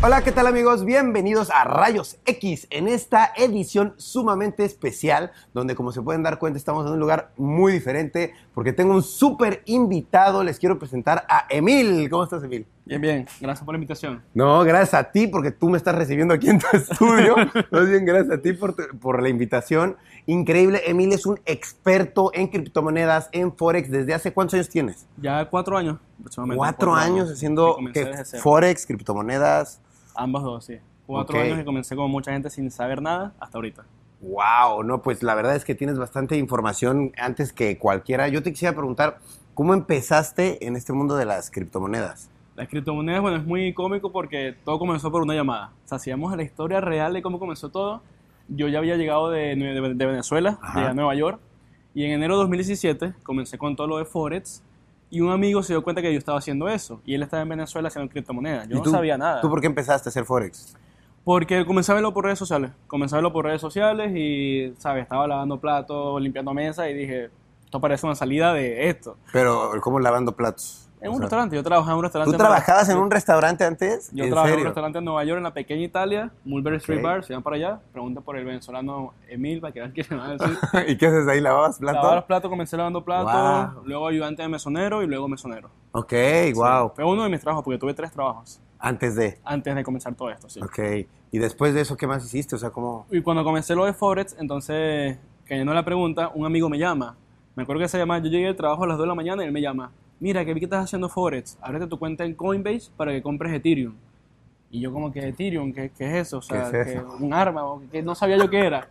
Hola, ¿qué tal amigos? Bienvenidos a Rayos X en esta edición sumamente especial donde como se pueden dar cuenta estamos en un lugar muy diferente porque tengo un súper invitado. Les quiero presentar a Emil. ¿Cómo estás Emil? Bien, bien. Gracias por la invitación. No, gracias a ti porque tú me estás recibiendo aquí en tu estudio. Más bien, gracias a ti por, por la invitación. Increíble. Emil es un experto en criptomonedas, en Forex. ¿Desde hace cuántos años tienes? Ya cuatro años aproximadamente. Cuatro, años haciendo. Forex, criptomonedas. Ambas dos, sí. Cuatro años y comencé como mucha gente sin saber nada hasta ahorita. Wow, no, pues la verdad es que tienes bastante información antes que cualquiera. Yo te quisiera preguntar, ¿cómo empezaste en este mundo de las criptomonedas? Las criptomonedas, bueno, es muy cómico porque todo comenzó por una llamada. O sea, si vamos a la historia real de cómo comenzó todo, yo ya había llegado de, de- de Venezuela, a Nueva York, y en enero de 2017 comencé con todo lo de Forex, y un amigo se dio cuenta que yo estaba haciendo eso, y él estaba en Venezuela haciendo criptomonedas. Yo ¿Y no tú- sabía nada. ¿Tú por qué empezaste a hacer Forex? Porque comencé a verlo por redes sociales. Comencé a verlo por redes sociales y, ¿sabes? Estaba lavando platos, limpiando mesa y dije, esto parece una salida de esto. Pero, ¿cómo lavando platos? En O un sea, restaurante, yo trabajaba en un restaurante. ¿Tú trabajabas en un restaurante antes? Yo ¿En trabajaba en un serio? restaurante en Nueva York, en la pequeña Italia, Mulberry Street Ok. Bar, se van para allá, pregunta por el venezolano Emil, para que vean qué se va a decir. ¿Y qué haces ahí? ¿Lavabas platos? Lavaba los platos, comencé lavando platos, Wow. luego ayudante de mesonero y luego mesonero. Ok, wow. Fue uno de mis trabajos, porque tuve tres trabajos Antes de. antes de comenzar todo esto, sí. Ok. ¿Y después de eso qué más hiciste? O sea, ¿cómo...? Y cuando comencé lo de Forex, entonces, cayendo en la pregunta, un amigo me llama. Me acuerdo que se llama, yo llegué al trabajo a las 2 de la mañana y él me llama. Mira, que vi que estás haciendo Forex. Ábrete tu cuenta en Coinbase para que compres Ethereum. Y yo como que Ethereum, ¿qué, qué es eso? O sea, ¿Qué es que eso? un arma, o que no sabía yo qué era.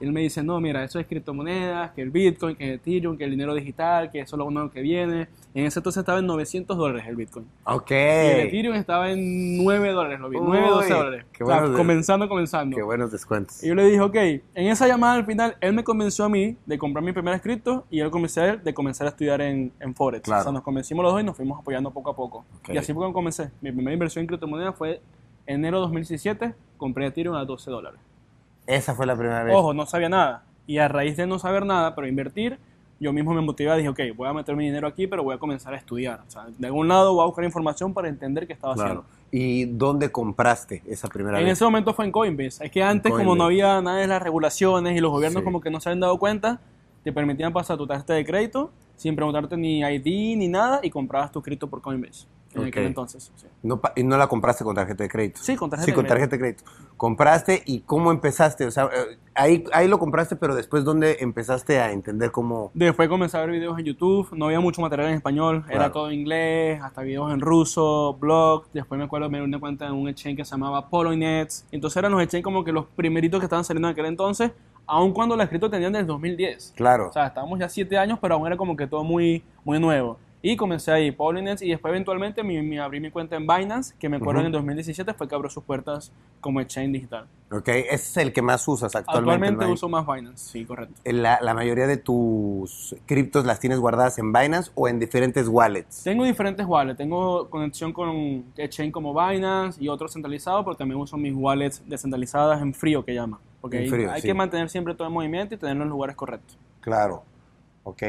Y él me dice, no, mira, eso es criptomonedas, que el Bitcoin, que el Ethereum, que el dinero digital, que eso es lo nuevo que viene. En ese entonces estaba en 900 dólares el Bitcoin. Ok. Y el Ethereum estaba en 9 dólares, lo vi. 9, 12 Uy, dólares. qué O sea, buenos comenzando, comenzando. Qué buenos descuentos. Y yo le dije, ok, en esa llamada al final, él me convenció a mí de comprar mi primer escrito y él convenció a él de comenzar a estudiar en, en Forex. Claro. O sea, nos convencimos los dos y nos fuimos apoyando poco a poco. Ok. Y así fue como comencé. Mi primera inversión en criptomonedas fue enero de 2017, compré Ethereum a 12 dólares. Esa fue la primera vez. Ojo, no sabía nada. Y a raíz de no saber nada, pero invertir, yo mismo me motivé y dije, ok, voy a meter mi dinero aquí, pero voy a comenzar a estudiar. O sea, de algún lado voy a buscar información para entender qué estaba Claro. haciendo. ¿Y dónde compraste esa primera En vez? ese momento fue en Coinbase. Es que antes, como no había nada de las regulaciones y los gobiernos Sí. como que no se habían dado cuenta, te permitían pasar tu tarjeta de crédito sin preguntarte ni ID ni nada y comprabas tu cripto por Coinbase. En aquel entonces. sí. No, y no la compraste con tarjeta de crédito. Sí, con tarjeta Sí, de con crédito. tarjeta de crédito. Compraste y cómo empezaste. O sea, eh, ahí, ahí lo compraste, pero después, ¿dónde empezaste a entender cómo? Después comencé a ver videos en YouTube, no había mucho material en español, Claro. era todo en inglés, hasta videos en ruso, blog. Después me acuerdo me di una cuenta en un exchange que se llamaba Polonet. Entonces eran los exchanges como que los primeritos que estaban saliendo en aquel entonces, aun cuando las cripto tenían desde el 2010. Claro. O sea, estábamos ya siete años, pero aún era como que todo muy, muy nuevo. Y comencé ahí, Paulinets, y después eventualmente me, me abrí mi cuenta en Binance, que me acuerdo Ujú. en el 2017 fue que abrió sus puertas como exchange digital. ok, ese es el que más usas actualmente. Actualmente uso más Binance, sí, correcto. La, la mayoría de tus criptos las tienes guardadas en Binance o en diferentes wallets. Tengo diferentes wallets, tengo conexión con exchange como Binance y otros centralizados, pero también uso mis wallets descentralizadas en frío, que llama. Porque En ahí frío, hay sí. que mantener siempre todo en movimiento y tenerlo en los lugares correctos. Claro. Ok.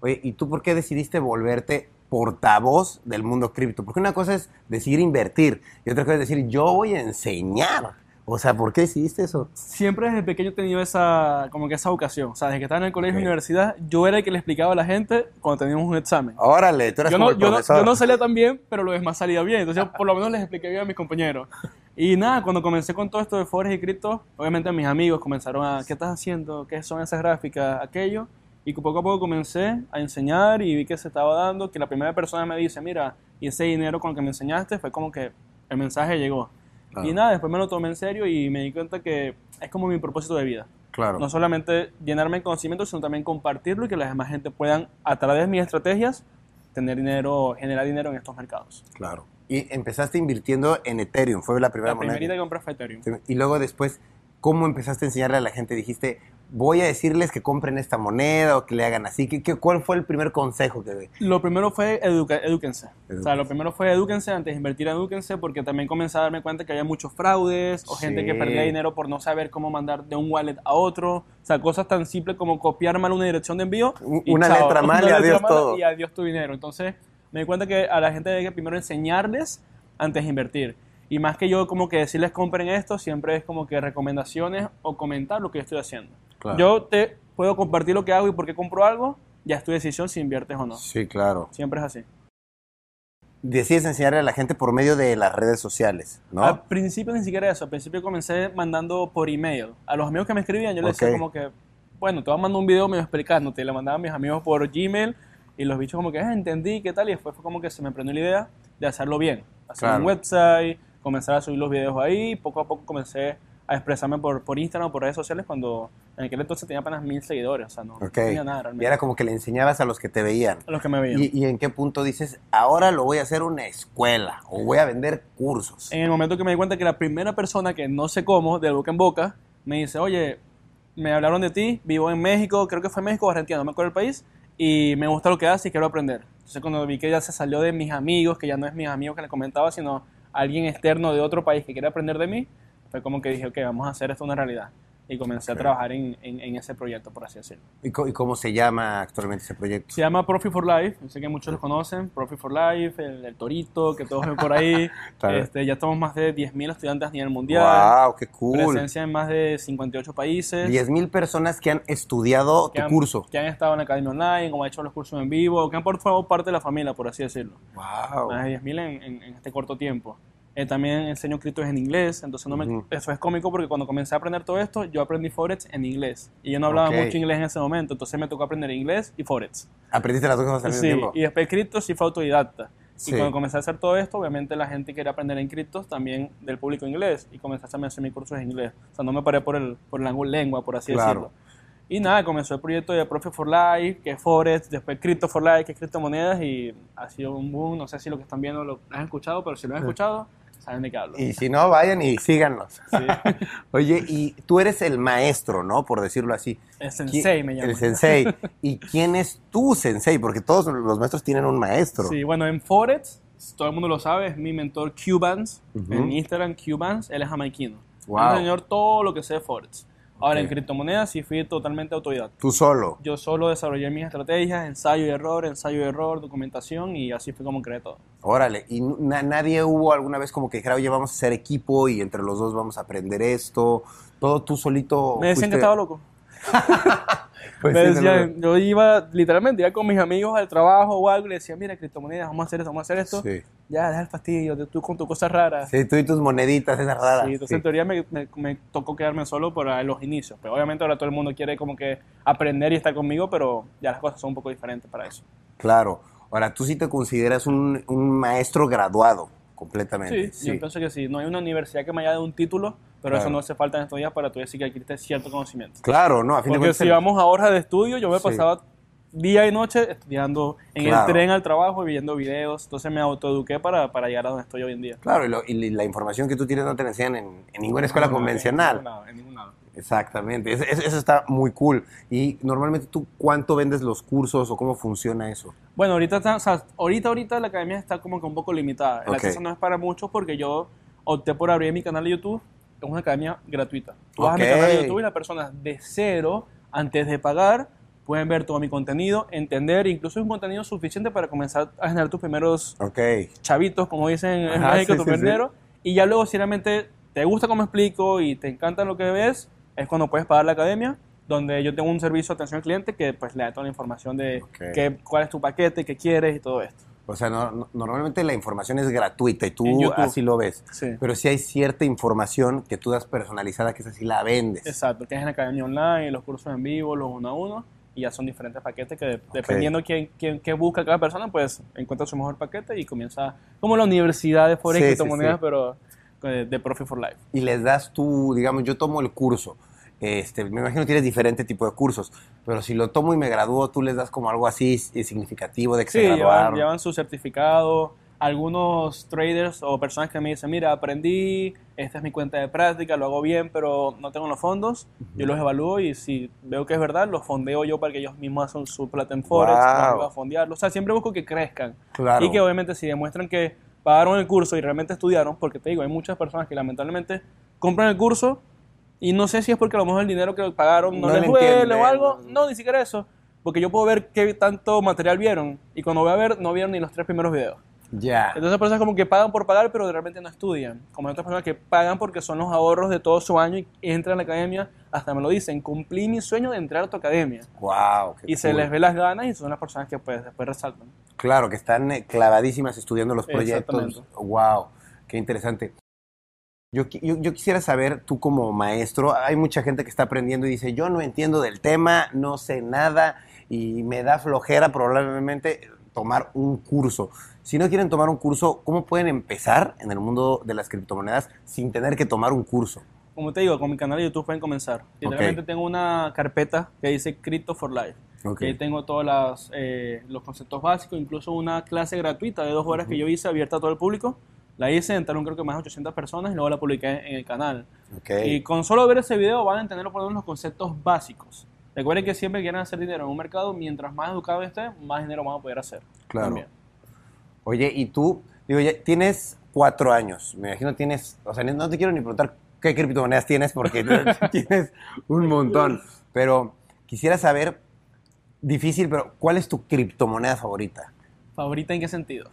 Oye, ¿y tú por qué decidiste volverte portavoz del mundo cripto? Porque una cosa es decidir invertir y otra cosa es decir, yo voy a enseñar. O sea, ¿por qué decidiste eso? Siempre desde pequeño he tenido esa, como que esa vocación. O sea, desde que estaba en el colegio y universidad, yo era el que le explicaba a la gente cuando teníamos un examen. Órale, tú eras yo como no, el yo, no, yo no salía tan bien, pero lo demás salía bien. Entonces, yo por lo menos les expliqué bien a mis compañeros. Y nada, cuando comencé con todo esto de Forex y cripto, obviamente mis amigos comenzaron a, ¿qué estás haciendo? ¿Qué son esas gráficas? Aquello. Y poco a poco comencé a enseñar y vi que se estaba dando, que la primera persona me dice, mira, y ese dinero con el que me enseñaste fue como que el mensaje llegó. Claro. Y nada, después me lo tomé en serio y me di cuenta que es como mi propósito de vida. Claro. No solamente llenarme de conocimiento, sino también compartirlo y que la demás gente puedan, a través de mis estrategias, tener dinero, generar dinero en estos mercados. Claro. Y empezaste invirtiendo en Ethereum, fue la primera La moneda. primerita que compré fue Ethereum. Y luego después, ¿cómo empezaste a enseñarle a la gente? Dijiste, voy a decirles que compren esta moneda o que le hagan así. ¿Qué, qué- cuál fue el primer consejo que Lo primero fue educa, edúquense. O sea, Edúquense. lo primero fue edúquense antes de invertir, edúquense, porque también comencé a darme cuenta que había muchos fraudes o gente que Sí. perdía dinero por no saber cómo mandar de un wallet a otro. O sea, cosas tan simples como copiar mal una dirección de envío. Y una letra mal y letra adiós mala todo. Y adiós tu dinero. Entonces, me di cuenta que a la gente hay que primero enseñarles antes de invertir. Y más que yo como que decirles compren esto, siempre es como que recomendaciones o comentar lo que yo estoy haciendo. Claro. Yo te puedo compartir lo que hago y por qué compro algo, ya es tu decisión si inviertes o no. Sí, claro. Siempre es así. Decides enseñarle a la gente por medio de las redes sociales, ¿no? Al principio ni siquiera eso. Al principio comencé mandando por email. A los amigos que me escribían, yo les decía como que, bueno, te voy a mandar un video medio explicándote. Le mandaba a mis amigos por Gmail y los bichos como que, ah, entendí, ¿qué tal? Y después fue como que se me prendió la idea de hacerlo bien. Hacer Claro. un website, comenzar a subir los videos ahí. Poco a poco comencé a expresarme por, por Instagram o por redes sociales cuando en aquel entonces tenía apenas mil seguidores. O sea, no, no Ok. tenía nada y realmente. era como que le enseñabas a los que te veían. A los que me veían. ¿Y, y en qué punto dices, ahora lo voy a hacer una escuela o voy a vender cursos? en el momento que me di cuenta que la primera persona que no sé cómo, de boca en boca, me dice, oye, me hablaron de ti, vivo en México, creo que fue México o Argentina, no me acuerdo el país, y me gusta lo que haces y quiero aprender. Entonces cuando vi que ya se salió de mis amigos, que ya no es mis amigos que le comentaba, sino alguien externo de otro país que quiere aprender de mí, fue como que dije, ok, vamos a hacer esto una realidad. Y comencé Ok. a trabajar en, en- en ese proyecto, por así decirlo. ¿Y, y cómo se llama actualmente ese proyecto? Se llama Profit for Life, yo sé que muchos lo conocen, Profit for Life, el, el Torito, que todos ven por ahí. Claro. este, ya estamos más de 10.000 estudiantes a nivel mundial. ¡Wow! ¡Qué cool! Presencia en más de 58 países. 10.000 personas que han estudiado que tu han, curso. Que han estado en la academia online, o han hecho los cursos en vivo, que han formado parte de la familia, por así decirlo. ¡Wow! Más de 10.000 en, en- en este corto tiempo. Eh, también enseño criptos en inglés, entonces no me- Ujú. eso es cómico porque cuando comencé a aprender todo esto, yo aprendí Forex en inglés. Y yo no hablaba Ok. mucho inglés en ese momento, entonces me tocó aprender inglés y Forex. ¿Aprendiste las dos cosas al mismo Sí, tiempo? y después criptos sí fue autodidacta. Sí. Y cuando comencé a hacer todo esto, obviamente la gente quería aprender en criptos también del público inglés y comencé a hacerme hacer mis cursos en inglés. O sea, no me paré por, el, por la lengua, por así Claro. decirlo. Y nada, comenzó el proyecto de Profit for Life, que es Forex, después Crypto for Life, que es criptomonedas y ha sido un boom. No sé si lo que están viendo lo han escuchado, pero si lo han escuchado, saben de qué hablo. Y si no, vayan y síganos. Sí. Oye, y tú eres el maestro, ¿no? Por decirlo así. El sensei me llama. El sensei. ¿Y quién es tu sensei? Porque todos los maestros tienen un maestro. Sí, bueno, en Forex, todo el mundo lo sabe, es mi mentor Cubans, en Instagram Cubans, él es jamaiquino. Wow. Me enseñó todo lo que sé de Forex. Ahora, en criptomonedas sí fui totalmente autodidacta. Tú solo. Yo solo desarrollé mis estrategias, ensayo y error, ensayo y error, documentación y así fue como creé todo. Órale. ¿Y na- nadie hubo alguna vez como que dijera, oye, vamos a hacer equipo y entre los dos vamos a aprender esto? Todo tú solito. Me decían fuiste- que estaba loco. Pues me sí, decían, yo iba literalmente, iba con mis amigos al trabajo o algo y le decía, mira, criptomonedas, vamos a hacer esto, vamos a hacer esto. Sí. Ya, deja el fastidio, tú con tus cosas raras. Sí, tú y tus moneditas, esas raras. Sí, entonces Sí. en teoría me, me- me tocó quedarme solo para los inicios. Pero obviamente ahora todo el mundo quiere como que aprender y estar conmigo, pero ya las cosas son un poco diferentes para eso. Claro. Ahora, tú sí te consideras un, un maestro graduado completamente. Sí, yo pienso que sí. No hay una universidad que me haya dado un título, pero Claro. eso no hace falta en estos días para tú decir que adquiriste cierto conocimiento. Claro, no, a fin de Porque cuentas. si vamos a horas de estudio, yo me Sí. pasaba día y noche estudiando en Claro. el tren al trabajo y viendo videos. Entonces me autoeduqué para, para llegar a donde estoy hoy en día. Claro, y, lo- y la información que tú tienes no te la enseñan en, en ninguna escuela No, no, convencional. En ningún lado. en ningún lado. Exactamente, eso, eso- está muy cool. Y normalmente tú, ¿cuánto vendes los cursos o cómo funciona eso? Bueno, ahorita, está- o sea, ahorita, ahorita la academia está como que un poco limitada. El Ok. acceso no es para muchos porque yo opté por abrir mi canal de YouTube. Es una academia gratuita. Tú vas a mi canal de YouTube y las personas de cero, antes de pagar, pueden ver todo mi contenido, entender, incluso es un contenido suficiente para comenzar a generar tus primeros chavitos, como dicen en Ajá, México, sí, tu sí. Y ya luego, si realmente te gusta cómo explico y te encanta lo que ves, es cuando puedes pagar la academia, donde yo tengo un servicio de atención al cliente que pues le da toda la información de Ok. qué- cuál es tu paquete, qué quieres y todo esto. O sea, no- no- normalmente la información es gratuita y tú así lo ves. Sí. Pero sí hay cierta información que tú das personalizada que esa sí la vendes. Exacto, que es en la academia online, los cursos en vivo, los uno a uno, y ya son diferentes paquetes que de- dependiendo quién, quién, qué busca cada persona, pues encuentra su mejor paquete y comienza como la universidad de Forex Sí, y criptomonedas, sí. pero eh, de Profit for Life. Y les das tú, digamos, yo tomo el curso. Este, me imagino que tienes diferente tipo de cursos, pero si lo tomo y me gradúo, tú les das como algo así eh, significativo de que Sí, se llevan, llevan su certificado. Algunos traders o personas que me dicen, mira, aprendí, esta es mi cuenta de práctica, lo hago bien, pero no tengo los fondos. Yo los evalúo y si veo que es verdad, los fondeo yo para que ellos mismos hacen su plata en Forex, Wow. los ayudo a fondearlo. O sea, siempre busco que crezcan. Claro. Y que obviamente si demuestran que pagaron el curso y realmente estudiaron, porque te digo, hay muchas personas que lamentablemente compran el curso y no sé si es porque a lo mejor el dinero que pagaron no, No les duele o algo. No, ni siquiera eso. Porque yo puedo ver qué tanto material vieron y cuando voy a ver no vieron ni los tres primeros videos. Ya. Entonces personas como que pagan por pagar pero realmente no estudian. Como hay otras personas que pagan porque son los ahorros de todo su año y entran a la academia, hasta me lo dicen, cumplí mi sueño de entrar a tu academia. Wow. Y se cool. les ve las ganas y son las personas que pues después resaltan. Claro, que están eh, clavadísimas estudiando los proyectos. Wow, qué interesante. Yo, yo, yo quisiera saber, tú como maestro, hay mucha gente que está aprendiendo y dice, yo no entiendo del tema, no sé nada y me da flojera probablemente tomar un curso. Si no quieren tomar un curso, ¿cómo pueden empezar en el mundo de las criptomonedas sin tener que tomar un curso? Como te digo, con mi canal de YouTube pueden comenzar. Literalmente tengo una carpeta que dice Crypto for Life. Ok. Y ahí tengo todos eh, los conceptos básicos, incluso una clase gratuita de dos horas que yo hice abierta a todo el público. La hice, entraron creo que más de 800 personas y luego la publiqué en el canal. Ok. Y con solo ver ese video van a entender por lo menos los conceptos básicos. Recuerden que siempre que quieran hacer dinero en un mercado, mientras más educado esté, más dinero van a poder hacer. Claro. También. Oye, y tú, digo, ya tienes cuatro años, me imagino tienes, o sea, no te quiero ni preguntar qué criptomonedas tienes porque tienes un montón, pero quisiera saber, difícil, pero ¿cuál es tu criptomoneda favorita? ¿Favorita en qué sentido?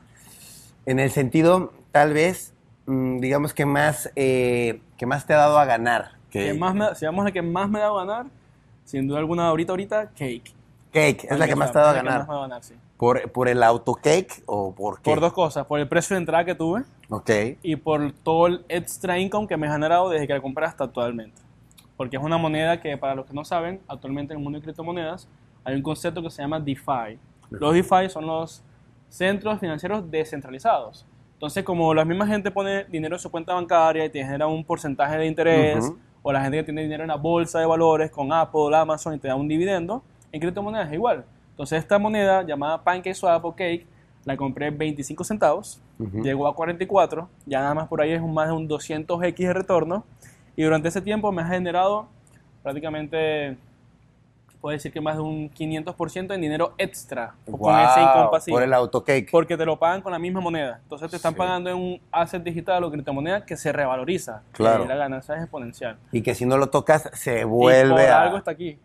En el sentido, tal vez, mm, digamos que más, eh, que más te ha dado a ganar. Que más me- si vamos a la que más me da a ganar, sin duda alguna, ahorita, ahorita, Cake. Cake, es la que más te ha dado a ganar. más me da a ganar, sí. ¿Por, ¿Por el autocake o por qué? Por dos cosas, por el precio de entrada que tuve Ok, y por todo el extra income que me ha generado desde que la compré hasta actualmente. Porque es una moneda que, para los que no saben, actualmente en el mundo de criptomonedas hay un concepto que se llama DeFi. Los DeFi son los centros financieros descentralizados. Entonces, como la misma gente pone dinero en su cuenta bancaria y te genera un porcentaje de interés, o la gente que tiene dinero en la bolsa de valores con Apple, Amazon y te da un dividendo, en criptomonedas es igual. Entonces, esta moneda llamada PancakeSwap o Cake, la compré en 25 centavos, llegó a 44, ya nada más por ahí es un, más de un 200x de retorno, y durante ese tiempo me ha generado prácticamente, puedo decir que más de un 500% en dinero extra, con ese income pasivo. por el autocake. Porque te lo pagan con la misma moneda. Entonces te están Sí. pagando en un asset digital o criptomoneda que se revaloriza. Claro. Y la ganancia es exponencial. Y que si no lo tocas, se y vuelve por a... algo está aquí.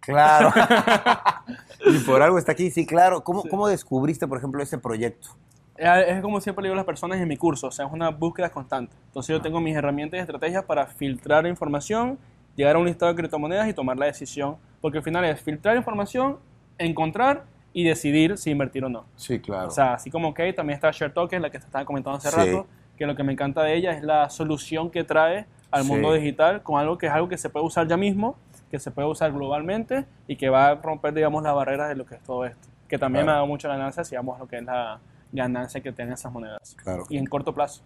Claro. y por algo está aquí, sí, claro. ¿Cómo, Sí. ¿Cómo descubriste, por ejemplo, ese proyecto? Es es como siempre le digo a las personas en mi curso, o sea, es una búsqueda constante. Entonces yo tengo mis herramientas y estrategias para filtrar información, llegar a un listado de criptomonedas y tomar la decisión. Porque al final es filtrar información, encontrar y decidir si invertir o no. Sí, claro. O sea, así como que también está Share Token, la que te estaba comentando hace Sí. rato, que lo que me encanta de ella es la solución que trae al Sí. mundo digital con algo que es algo que se puede usar ya mismo, que se puede usar globalmente y que va a romper, digamos, las barreras de lo que es todo esto. Que también Claro. me ha dado mucha ganancia si vamos a lo que es la ganancia que tienen esas monedas. Claro. Y en corto plazo.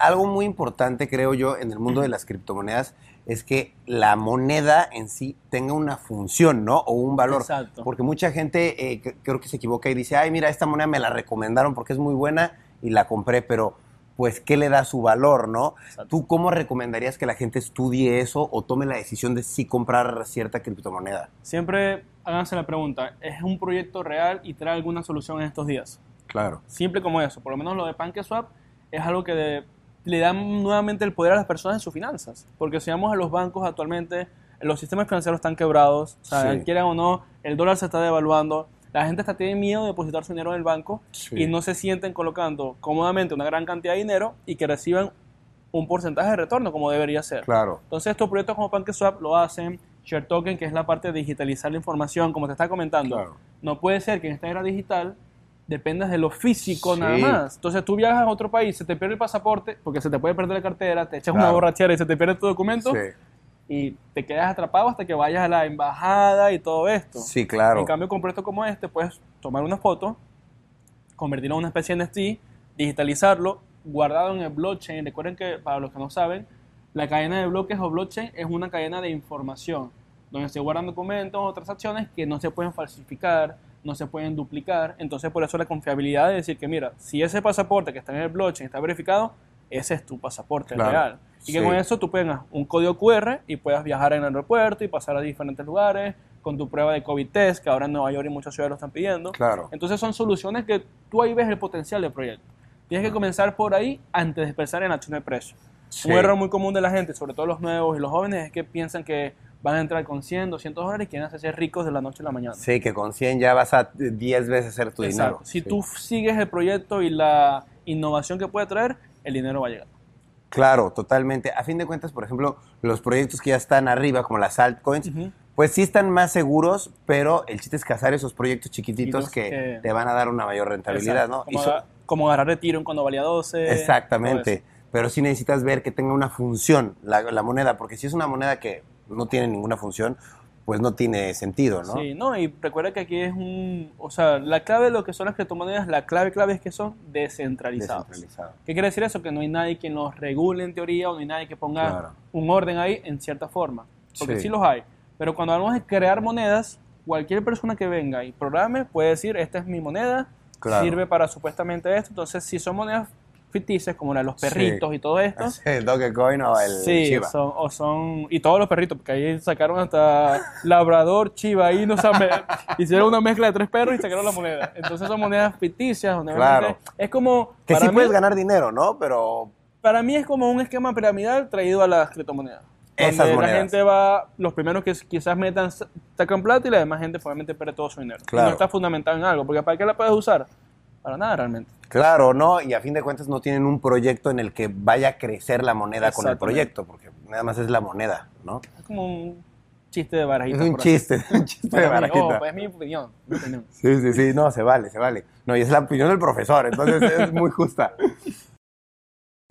Algo muy importante, creo yo, en el mundo de las criptomonedas es que la moneda en sí tenga una función, ¿no? O un valor. Exacto. Porque mucha gente eh, creo que se equivoca y dice, ay, mira, esta moneda me la recomendaron porque es muy buena y la compré, pero pues, ¿qué le da su valor, no? Exacto. ¿Tú cómo recomendarías que la gente estudie eso o tome la decisión de sí comprar cierta criptomoneda? Siempre háganse la pregunta, ¿es un proyecto real y trae alguna solución en estos días? Claro. Simple como eso. Por lo menos lo de PancakeSwap es algo que de- le da nuevamente el poder a las personas en sus finanzas. Porque si vamos a los bancos actualmente, los sistemas financieros están quebrados. O sea, Sí. quieran o no, el dólar se está devaluando. La gente hasta tiene miedo de depositar su dinero en el banco Sí. y no se sienten colocando cómodamente una gran cantidad de dinero y que reciban un porcentaje de retorno como debería ser. Claro. Entonces estos proyectos como PancakeSwap lo hacen. Share Token, que es la parte de digitalizar la información, como te está comentando. Claro. No puede ser que en esta era digital dependas de lo físico Sí. nada más. Entonces tú viajas a otro país, se te pierde el pasaporte, porque se te puede perder la cartera, te echas una Claro. borrachera y se te pierde tu documento Sí. y te quedas atrapado hasta que vayas a la embajada y todo esto. Sí, claro. En cambio, con proyectos como este, puedes tomar una foto, convertirlo en una especie de NFT, digitalizarlo, guardado en el blockchain. Recuerden que, para los que no saben, La cadena de bloques o blockchain es una cadena de información donde se guardan documentos o transacciones que no se pueden falsificar, no se pueden duplicar. Entonces, por eso la confiabilidad de decir que, mira, si ese pasaporte que está en el blockchain está verificado, ese es tu pasaporte Claro, real. Y que con eso tú tengas un código QR y puedas viajar en el aeropuerto y pasar a diferentes lugares con tu prueba de COVID test, que ahora en Nueva York y muchas ciudades lo están pidiendo. Claro. Entonces son soluciones que tú ahí ves el potencial del proyecto. Tienes que comenzar por ahí antes de pensar en acción de precio. Sí. Un error muy común de la gente, sobre todo los nuevos y los jóvenes, es que piensan que van a entrar con 100, 200 dólares y quieren hacerse ricos de la noche a la mañana. Sí, que con 100 ya vas a 10 veces hacer tu Exacto. dinero. Si Sí. tú sigues el proyecto y la innovación que puede traer, el dinero va a llegar. Claro, totalmente. A fin de cuentas, por ejemplo, los proyectos que ya están arriba, como las altcoins, pues sí están más seguros, pero el chiste es cazar esos proyectos chiquititos que, que- te van a dar una mayor rentabilidad, Exacto. ¿no? Como, Y so- como agarrar cuando valía 12. todo Exactamente. Pero sí necesitas ver que tenga una función la, la moneda, porque si es una moneda que no tiene ninguna función, pues no tiene sentido, ¿no? Sí, no, y recuerda que aquí es un. O sea, la clave de lo que son las criptomonedas, la clave clave es que son descentralizados. Descentralizado. ¿Qué quiere decir eso? Que no hay nadie quien los regule en teoría o no hay nadie que ponga Claro. un orden ahí en cierta forma. Porque Sí. sí. los hay. Pero cuando hablamos de crear monedas, cualquier persona que venga y programe puede decir, esta es mi moneda, Claro. sirve para supuestamente esto. Entonces, si son monedas ficticias, como la de los Sí. perritos y todo esto, El Dogecoin o el Sí, Shiba. son, o son, y todos los perritos, porque ahí sacaron hasta Labrador, Chiva, y no sabe, hicieron una mezcla de tres perros y sacaron la moneda. Entonces son monedas ficticias, donde Claro. es como, Que para, sí mí, puedes ganar dinero, ¿no? Pero para mí es como un esquema piramidal traído a las criptomonedas. Esas Donde monedas. la gente va, los primeros que quizás metan, sacan plata y la demás gente probablemente pierde todo su dinero. Claro. no está fundamentado en algo, porque ¿para qué la puedes usar? Para nada realmente. Claro, ¿no? Y a fin de cuentas no tienen un proyecto en el que vaya a crecer la moneda con el proyecto, porque nada más es la moneda, ¿no? Es como un chiste de barajita. Es un chiste, un chiste de barajita. oh, pues es mi opinión. mi opinión. Sí, sí, sí, no, se vale, se vale. No, y es la opinión del profesor, entonces es muy justa.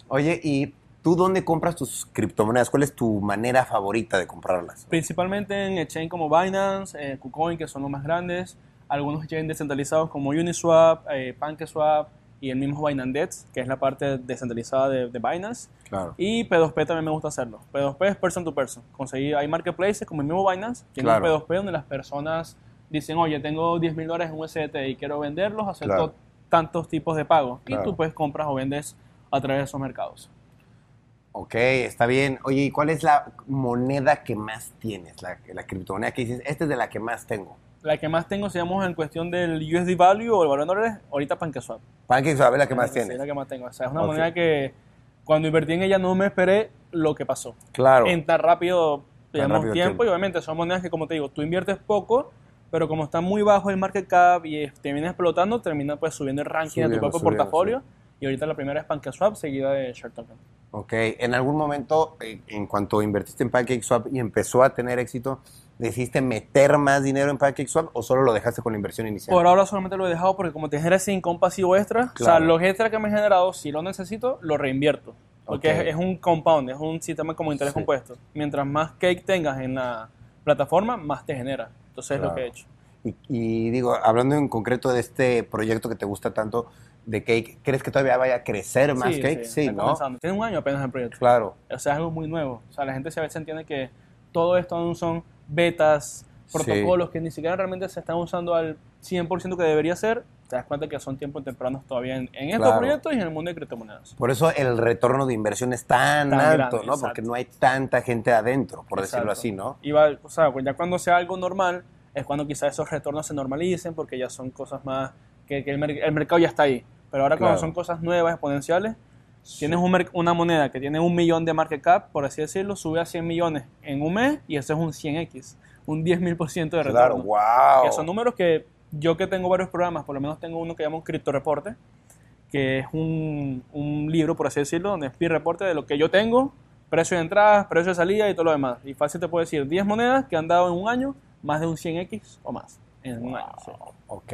Oye, ¿y tú dónde compras tus criptomonedas? ¿Cuál es tu manera favorita de comprarlas? Principalmente en exchange como Binance, eh, KuCoin, que son los más grandes, algunos exchanges descentralizados como Uniswap, eh, PancakeSwap y el mismo Binance, que es la parte descentralizada de, de Binance. Claro. Y P2P también me gusta hacerlo. P2P es person to person. Conseguí, hay marketplaces como el mismo Binance, tiene Claro. un P2P donde las personas dicen, oye, tengo 10 mil dólares en USDT y quiero venderlos, acepto Claro. tantos tipos de pago. Y tú pues compras o vendes a través de esos mercados. Ok, está bien. Oye, ¿y cuál es la moneda que más tienes? La, la criptomoneda que dices, esta es de la que más tengo. La que más tengo, si vamos en cuestión del USD value o el valor en dólares, ahorita PancakeSwap. PancakeSwap es la que más Sí, tienes. Es la que más tengo. O sea, es una Ok. moneda que cuando invertí en ella no me esperé lo que pasó. Claro. En tan rápido, digamos, rápido tiempo, tiempo. Y obviamente son monedas que, como te digo, tú inviertes poco, pero como está muy bajo el market cap y te viene explotando, termina pues subiendo el ranking de Subiendo, tu propio subiendo, portafolio. Y ahorita la primera es PancakeSwap, seguida de Share Token. Ok, en algún momento, eh, en cuanto invertiste en PancakeSwap y empezó a tener éxito, ¿decidiste meter más dinero en PancakeSwap o solo lo dejaste con la inversión inicial? Por ahora solamente lo he dejado porque como te genera ese income pasivo extra, o sea, Claro. los extras que me he generado, si lo necesito, lo reinvierto. Porque Ok. es, es un compound, es un sistema como interés Sí. compuesto. Mientras más cake tengas en la plataforma, más te genera. Entonces es lo Claro. que he hecho. Y, y digo, hablando en concreto de este proyecto que te gusta tanto de Cake, ¿crees que todavía vaya a crecer más Cake? Sí, está ¿no? comenzando. Tiene un año apenas el proyecto. Claro. O sea, es algo muy nuevo. O sea, la gente a veces entiende que todo esto aún son betas, protocolos que ni siquiera realmente se están usando al 100% que debería ser. Te das cuenta que son tiempos tempranos todavía en, en estos Claro. proyectos y en el mundo de criptomonedas. Por eso el retorno de inversión es tan, Tan alto, grande, ¿no? exacto. Porque no hay tanta gente adentro, por decirlo así, ¿no? Y va- o sea, pues ya cuando sea algo normal, es cuando quizás esos retornos se normalicen, porque ya son cosas más, que, que el, mer- el mercado ya está ahí. Pero ahora cuando son cosas nuevas, exponenciales, tienes un una moneda que tiene un millón de market cap, por así decirlo, sube a 100 millones en un mes, y eso es un 100x, un 10 mil por ciento de retorno. Claro, wow. Que son números que yo que tengo varios programas, por lo menos tengo uno que llama un cripto reporte, que es un, un libro, por así decirlo, donde es peer reporte de lo que yo tengo, precio de entrada, precio de salida y todo lo demás. Y fácil te puedo decir 10 monedas que han dado en un año más de un 100x o más en un año. sí. Ok.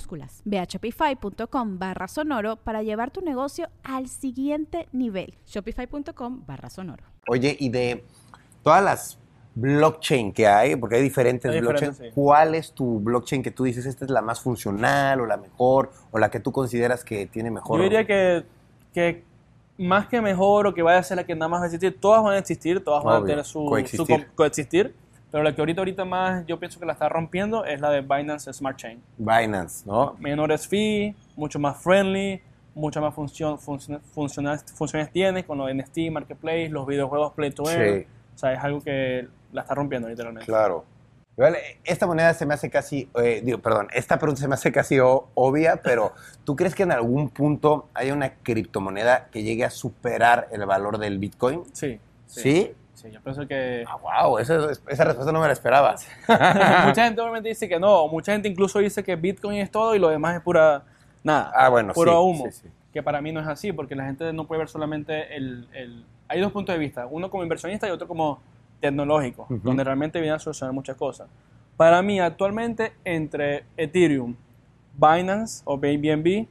minúsculas. Ve a shopify.com barra sonoro para llevar tu negocio al siguiente nivel. Shopify.com barra sonoro. Oye, y de todas las blockchain que hay, porque hay diferentes Hay blockchain, diferentes, sí. ¿cuál es tu blockchain que tú dices esta es la más funcional o la mejor o la que tú consideras que tiene mejor? Yo diría que, que más que mejor o que vaya a ser la que nada más va a existir, todas van a existir, todas van a tener su su coexistir. co- coexistir, pero la que ahorita ahorita más yo pienso que la está rompiendo es la de Binance Smart Chain. Binance, ¿no? Menores fee, mucho más friendly, mucha más función, función- funciones, funciones tiene con lo de NFT, Marketplace, los videojuegos Play to Earn. Sí. O sea, es algo que la está rompiendo literalmente. Claro. Esta moneda se me hace casi, eh, digo, perdón, esta pregunta se me hace casi obvia, pero ¿tú crees que en algún punto haya una criptomoneda que llegue a superar el valor del Bitcoin? Sí. ¿Sí? Sí, yo pienso que... Ah, wow, esa, esa respuesta no me la esperaba. mucha gente obviamente dice que no, mucha gente incluso dice que Bitcoin es todo y lo demás es pura nada, Ah, bueno, puro sí, humo. sí, sí. Que para mí no es así, porque la gente no puede ver solamente el, el- Hay dos puntos de vista, uno como inversionista y otro como tecnológico, donde realmente viene a solucionar muchas cosas. Para mí, actualmente, entre Ethereum, Binance o BNB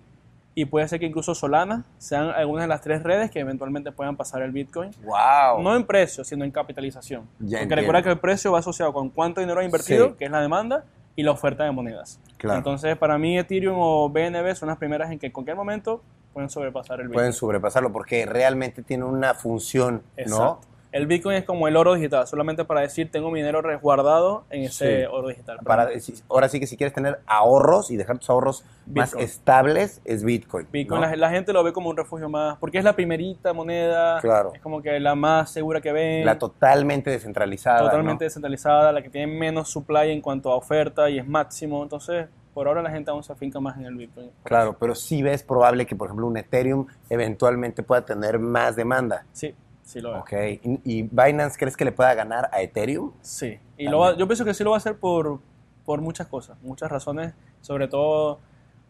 y puede ser que incluso Solana sean algunas de las tres redes que eventualmente puedan pasar el Bitcoin. Wow. No en precio, sino en capitalización. Ya Porque entiendo. recuerda que el precio va asociado con cuánto dinero ha invertido, Sí. que es la demanda, y la oferta de monedas. Claro. Entonces, para mí, Ethereum o BNB son las primeras en que en cualquier momento pueden sobrepasar el Bitcoin. Pueden sobrepasarlo porque realmente tiene una función, ¿no? El Bitcoin es como el oro digital, solamente para decir tengo mi dinero resguardado en ese Sí. oro digital. Para, ahora sí que si quieres tener ahorros y dejar tus ahorros más estables, es Bitcoin. Bitcoin ¿no? la, la gente lo ve como un refugio más, porque es la primerita moneda, Claro. es como que la más segura que ven. La totalmente descentralizada. totalmente ¿no? descentralizada, la que tiene menos supply en cuanto a oferta y es máximo. Entonces, por ahora la gente aún se afinca más en el Bitcoin. Claro, pero sí ves probable que, por ejemplo, un Ethereum eventualmente pueda tener más demanda. Sí, sí lo veo. Ok. ¿Y, y Binance crees que le pueda ganar a Ethereum? Sí, y lo va- yo pienso que sí lo va a hacer por, por muchas cosas, muchas razones. Sobre todo,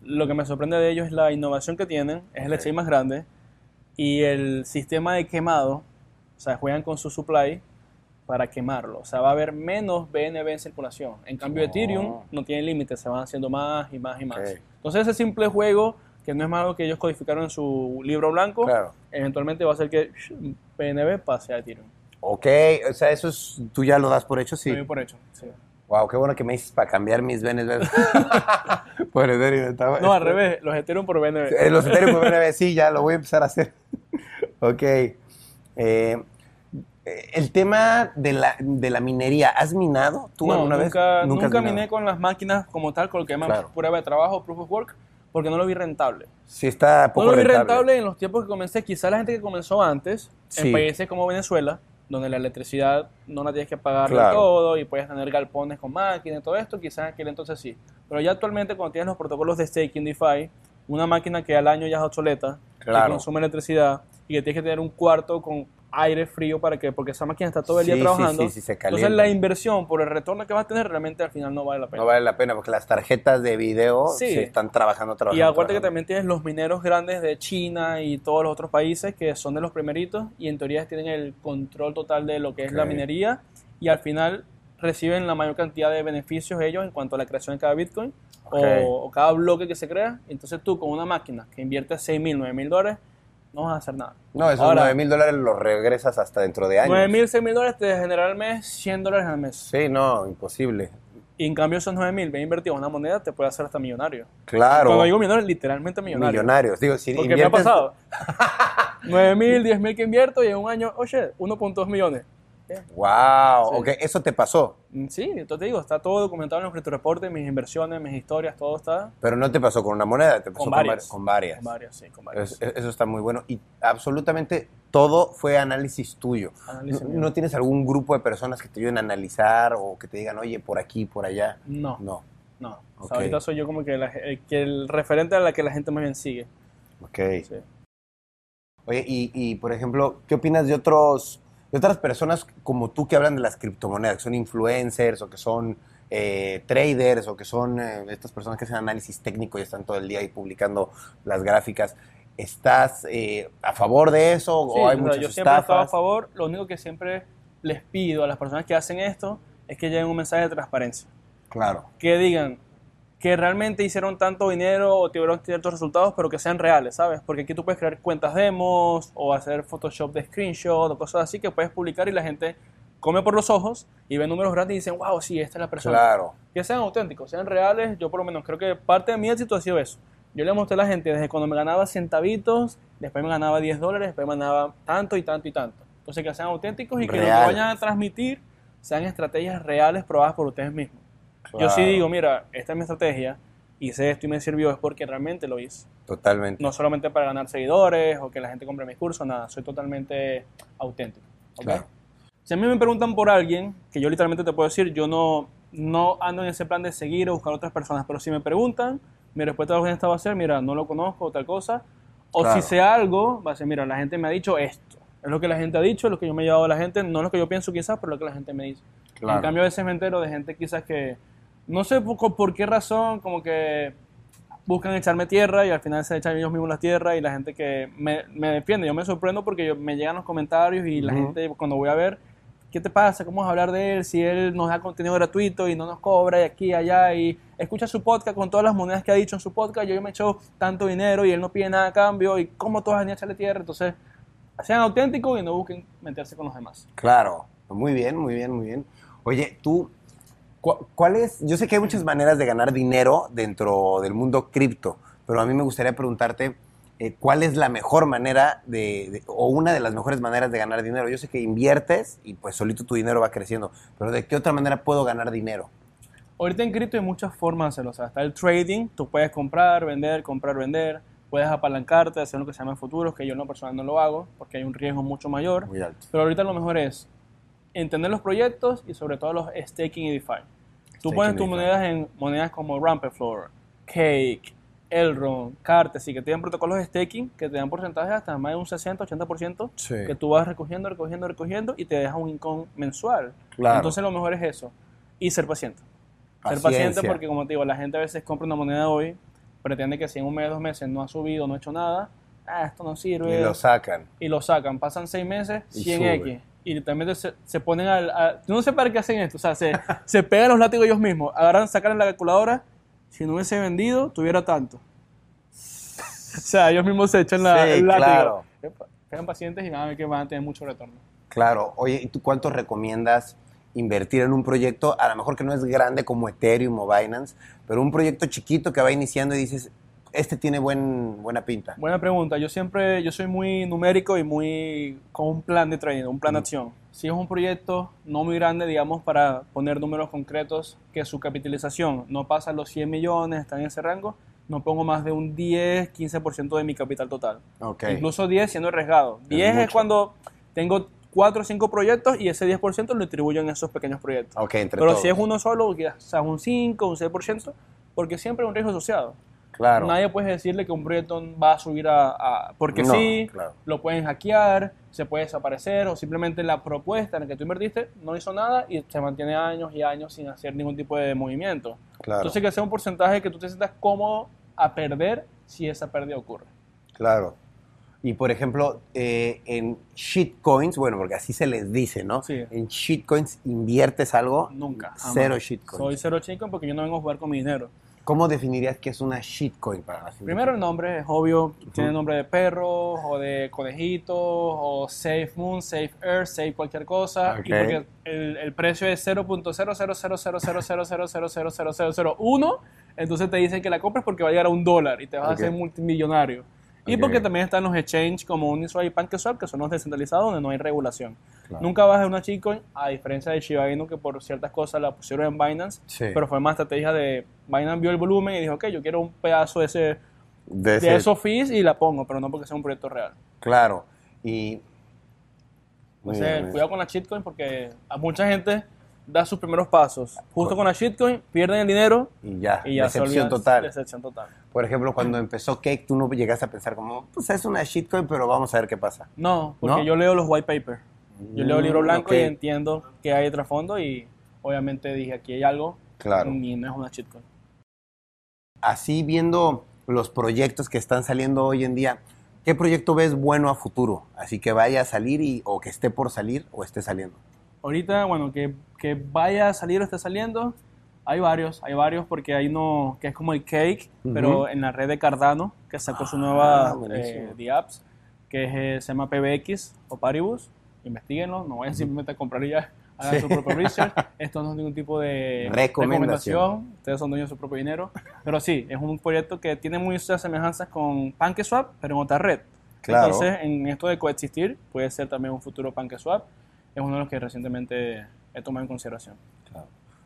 lo que me sorprende de ellos es la innovación que tienen, es el Ok. exchange más grande y el sistema de quemado. O sea, juegan con su supply para quemarlo. O sea, va a haber menos BNB en circulación. En cambio, Oh. Ethereum no tiene límites, se van haciendo más y más y más. Ok. Entonces, ese simple juego, que no es más algo que ellos codificaron en su libro blanco, Claro. eventualmente va a hacer que BNB pase a Ethereum. Ok, o sea, eso es, tú ya lo das por hecho, sí. Lo por hecho. sí. Wow, qué bueno que me dices para cambiar mis BNB. por Ethereum. No, al revés, los Ethereum por BNB. Eh, Los Ethereum por BNB, sí, ya lo voy a empezar a hacer. ok. Eh, el tema de la, de la minería, ¿has minado tú no, alguna nunca, vez? nunca, minado. miné con las máquinas como tal, con lo que llaman Claro. prueba de trabajo, proof of work, porque no lo vi rentable. Sí, está No poco lo vi rentable. rentable en los tiempos que comencé. Quizá la gente que comenzó antes, Sí. en países como Venezuela, donde la electricidad no la tienes que pagar Claro. todo y puedes tener galpones con máquinas y todo esto, quizás en aquel entonces sí. Pero ya actualmente cuando tienes los protocolos de staking DeFi, una máquina que al año ya es obsoleta, Claro. que consume electricidad y que tienes que tener un cuarto con aire frío para que, porque esa máquina está todo el día Sí, trabajando. sí, sí, se Entonces la inversión por el retorno que vas a tener realmente al final no vale la pena. No vale la pena porque las tarjetas de video Sí. se están trabajando, trabajando. Y acuérdate que también tienes los mineros grandes de China y todos los otros países que son de los primeritos y en teoría tienen el control total de lo que es la minería y al final reciben la mayor cantidad de beneficios ellos en cuanto a la creación de cada Bitcoin o, o cada bloque que se crea. Entonces tú con una máquina que invierte 6 mil, 9 mil dólares no vas a hacer nada. No, esos Ahora, 9 mil dólares los regresas hasta dentro de años. 9 mil, 6 mil dólares te genera al mes 100 dólares al mes. Sí, no, imposible. Y en cambio esos 9 mil bien invertidos en una moneda te puede hacer hasta millonario. Claro. Cuando digo millonario, literalmente millonario. Millonarios. Digo, si Porque me ha inviertes- pasado. 9 mil, 10 mil que invierto y en un año, oye, 1.2 millones. Wow, Sí. ok, eso te pasó. Mm, Sí, entonces te digo, está todo documentado en los reportes, mis inversiones, mis historias, todo está Pero no te pasó con una moneda, te pasó con con, varias. vari- con varias. Con varias, sí, con varias. Es- es- eso está muy bueno. Y absolutamente todo fue análisis tuyo. Análisis no, no tienes algún grupo de personas que te ayuden a analizar o que te digan, oye, por aquí, por allá? No, No. No. O sea, ahorita soy yo como que, la- el, que el referente a la que la gente más bien sigue. Ok. Sí. Oye, y, y, por ejemplo, ¿qué opinas de otros, de otras personas como tú que hablan de las criptomonedas, que son influencers o que son eh, traders o que son eh, estas personas que hacen análisis técnico y están todo el día ahí publicando las gráficas? ¿Estás eh, a favor de eso Sí, o hay o sea, muchas yo siempre he estado a favor. Lo único que siempre les pido a las personas que hacen esto es que lleven un mensaje de transparencia. Claro, Que digan que realmente hicieron tanto dinero o tuvieron ciertos resultados, pero que sean reales, ¿sabes? Porque aquí tú puedes crear cuentas demos o hacer Photoshop de screenshot o cosas así que puedes publicar y la gente come por los ojos y ve números grandes y dicen, wow, sí, esta es la persona. claro. que sean auténticos, sean reales. Yo por lo menos creo que parte de mi éxito ha sido eso. Yo le mostré a la gente desde cuando me ganaba centavitos, después me ganaba 10 dólares, después me ganaba tanto y tanto y tanto. Entonces que sean auténticos y que lo que vayan a transmitir sean estrategias reales probadas por ustedes mismos. Yo sí digo, mira, esta es mi estrategia, hice esto y me sirvió, es porque realmente lo hice. Totalmente. No solamente para ganar seguidores o que la gente compre mis cursos, nada, soy totalmente auténtico. ¿ok? Claro. Si a mí me preguntan por alguien, que yo literalmente te puedo decir, yo no, no ando en ese plan de seguir o buscar otras personas, pero si me preguntan, mi respuesta a esta va a ser, mira, no lo conozco o tal cosa. O Claro. si sé algo, va a ser, mira, la gente me ha dicho esto. Es lo que la gente ha dicho, es lo que yo me he llevado a la gente, no es lo que yo pienso quizás, pero lo que la gente me dice. Claro. En cambio, a veces me entero de gente quizás que, no sé por, por qué razón, como que buscan echarme tierra y al final se echan ellos mismos la tierra y la gente que me, me defiende. Yo me sorprendo porque yo- me llegan los comentarios y la gente cuando voy a ver, ¿qué te pasa? ¿Cómo vas a hablar de él? Si él nos da contenido gratuito y no nos cobra y aquí y allá y escucha su podcast con todas las monedas que ha dicho en su podcast, yo me echo tanto dinero y él no pide nada a cambio y cómo todos van a echarle tierra. Entonces, sean auténticos y no busquen meterse con los demás. Claro, muy bien, muy bien, muy bien. Oye, tú, cu- ¿cuál es? Yo sé que hay muchas maneras de ganar dinero dentro del mundo cripto, pero a mí me gustaría preguntarte eh, cuál es la mejor manera de, de- o una de las mejores maneras de ganar dinero. Yo sé que inviertes y pues solito tu dinero va creciendo, pero ¿de qué otra manera puedo ganar dinero? Ahorita en cripto hay muchas formas de hacerlo. O sea, está el trading, tú puedes comprar, vender, comprar, vender. Puedes apalancarte, hacer lo que se llama futuros, que yo en lo personal no lo hago, porque hay un riesgo mucho mayor. Muy alto. Pero ahorita lo mejor es entender los proyectos y sobre todo los staking y DeFi. Tú Staking pones y tus DeFi. monedas en monedas como Rampefloor, Cake, Elrond, Cartes, y que tienen protocolos de staking que te dan porcentajes hasta más de un 60-80% Sí. que tú vas recogiendo, recogiendo, recogiendo y te deja un income mensual. Claro. Entonces lo mejor es eso. Y ser paciente. Ser Paciencia. paciente porque, como te digo, la gente a veces compra una moneda hoy, pretende que si en un mes, dos meses no ha subido, no ha hecho nada, ah, esto no sirve. Y lo sacan. y lo sacan. Pasan seis meses, Y 100x. Y literalmente se, se ponen al... a- no sé para qué hacen esto. O sea, se, se pegan los látigos ellos mismos. Agarran, sacan la calculadora. Si no hubiese vendido, tuviera tanto. O sea, ellos mismos se echan la, Sí, el látigo. claro. Sean pacientes y van a ver que van a tener mucho retorno. Claro. Oye, ¿y tú cuánto recomiendas invertir en un proyecto? A lo mejor que no es grande como Ethereum o Binance, pero un proyecto chiquito que va iniciando y dices, este tiene buen, buena pinta. Buena pregunta. Yo siempre, yo soy muy numérico y muy con un plan de trading, un plan de acción. Si es un proyecto no muy grande, digamos, para poner números concretos, que su capitalización no pasa los 100 millones, está en ese rango, no pongo más de un 10, 15% de mi capital total. Ok. Incluso 10 siendo arriesgado. 10 es, mucho. cuando tengo 4 o 5 proyectos y ese 10% lo distribuyo en esos pequeños proyectos. Ok, entre Pero todos. si es uno solo, quizás un 5, un 6%, porque siempre hay un riesgo asociado. Claro. Nadie puede decirle que un proyecto va a subir a... a- porque No, sí, claro. lo pueden hackear, se puede desaparecer o simplemente la propuesta en la que tú invertiste no hizo nada y se mantiene años y años sin hacer ningún tipo de movimiento. Claro. Entonces que sea un porcentaje que tú te sientas cómodo a perder si esa pérdida ocurre. Claro. Y por ejemplo, eh, en shitcoins, bueno, porque así se les dice, ¿no? Sí. En shitcoins inviertes algo. Nunca. jamás. Cero shitcoins. Soy cero chico porque yo no vengo a jugar con mi dinero. ¿Cómo definirías que es una shitcoin para la gente? Primero el nombre es obvio, tiene nombre de perro o de conejito o Safe Moon, Safe Earth, Safe cualquier cosa. Y porque el, el precio es 0.00000000001, entonces te dicen que la compres porque va a llegar a un dólar y te vas a hacer multimillonario. Y porque también están los exchanges como Uniswap y PancakeSwap, que son los descentralizados donde no hay regulación. Claro. Nunca vas una shitcoin, a diferencia de Shiba Inu, que por ciertas cosas la pusieron en Binance, Sí. pero fue más estrategia de Binance vio el volumen y dijo, ok, yo quiero un pedazo de ese De de ese- esos fees y la pongo, pero no porque sea un proyecto real. Claro. Y. Entonces, bien. cuidado con la shitcoin porque a mucha gente da sus primeros pasos. Justo con la shitcoin, pierden el dinero Y ya, y ya decepción total. Decepción total. Por ejemplo, cuando empezó Cake, tú no llegaste a pensar como, pues es una shitcoin, pero vamos a ver qué pasa. No, porque ¿No? yo leo los white papers. Yo leo el libro Mm, blanco y entiendo que hay trasfondo y obviamente dije aquí hay algo Claro. y no es una shitcoin. Así viendo los proyectos que están saliendo hoy en día, ¿qué proyecto ves bueno a futuro? Así que vaya a salir y, o que esté por salir o esté saliendo. Ahorita, bueno, que, que vaya a salir o esté saliendo, hay varios, hay varios porque hay uno que es como el Cake, Ujú. pero en la red de Cardano, que sacó su Ah, nueva buenísimo. eh, The Apps, que es, eh, se llama PBX o Paribus. Investíguenlo, no vayan simplemente a comprar y ya, hagan Sí. su propio research. Esto no es ningún tipo de Recomendación. Ustedes son dueños de su propio dinero. Pero sí, es un proyecto que tiene muchas semejanzas con PancakeSwap, pero en otra red. Claro. Entonces, en esto de coexistir, puede ser también un futuro PancakeSwap. Es uno de los que recientemente he tomado en consideración.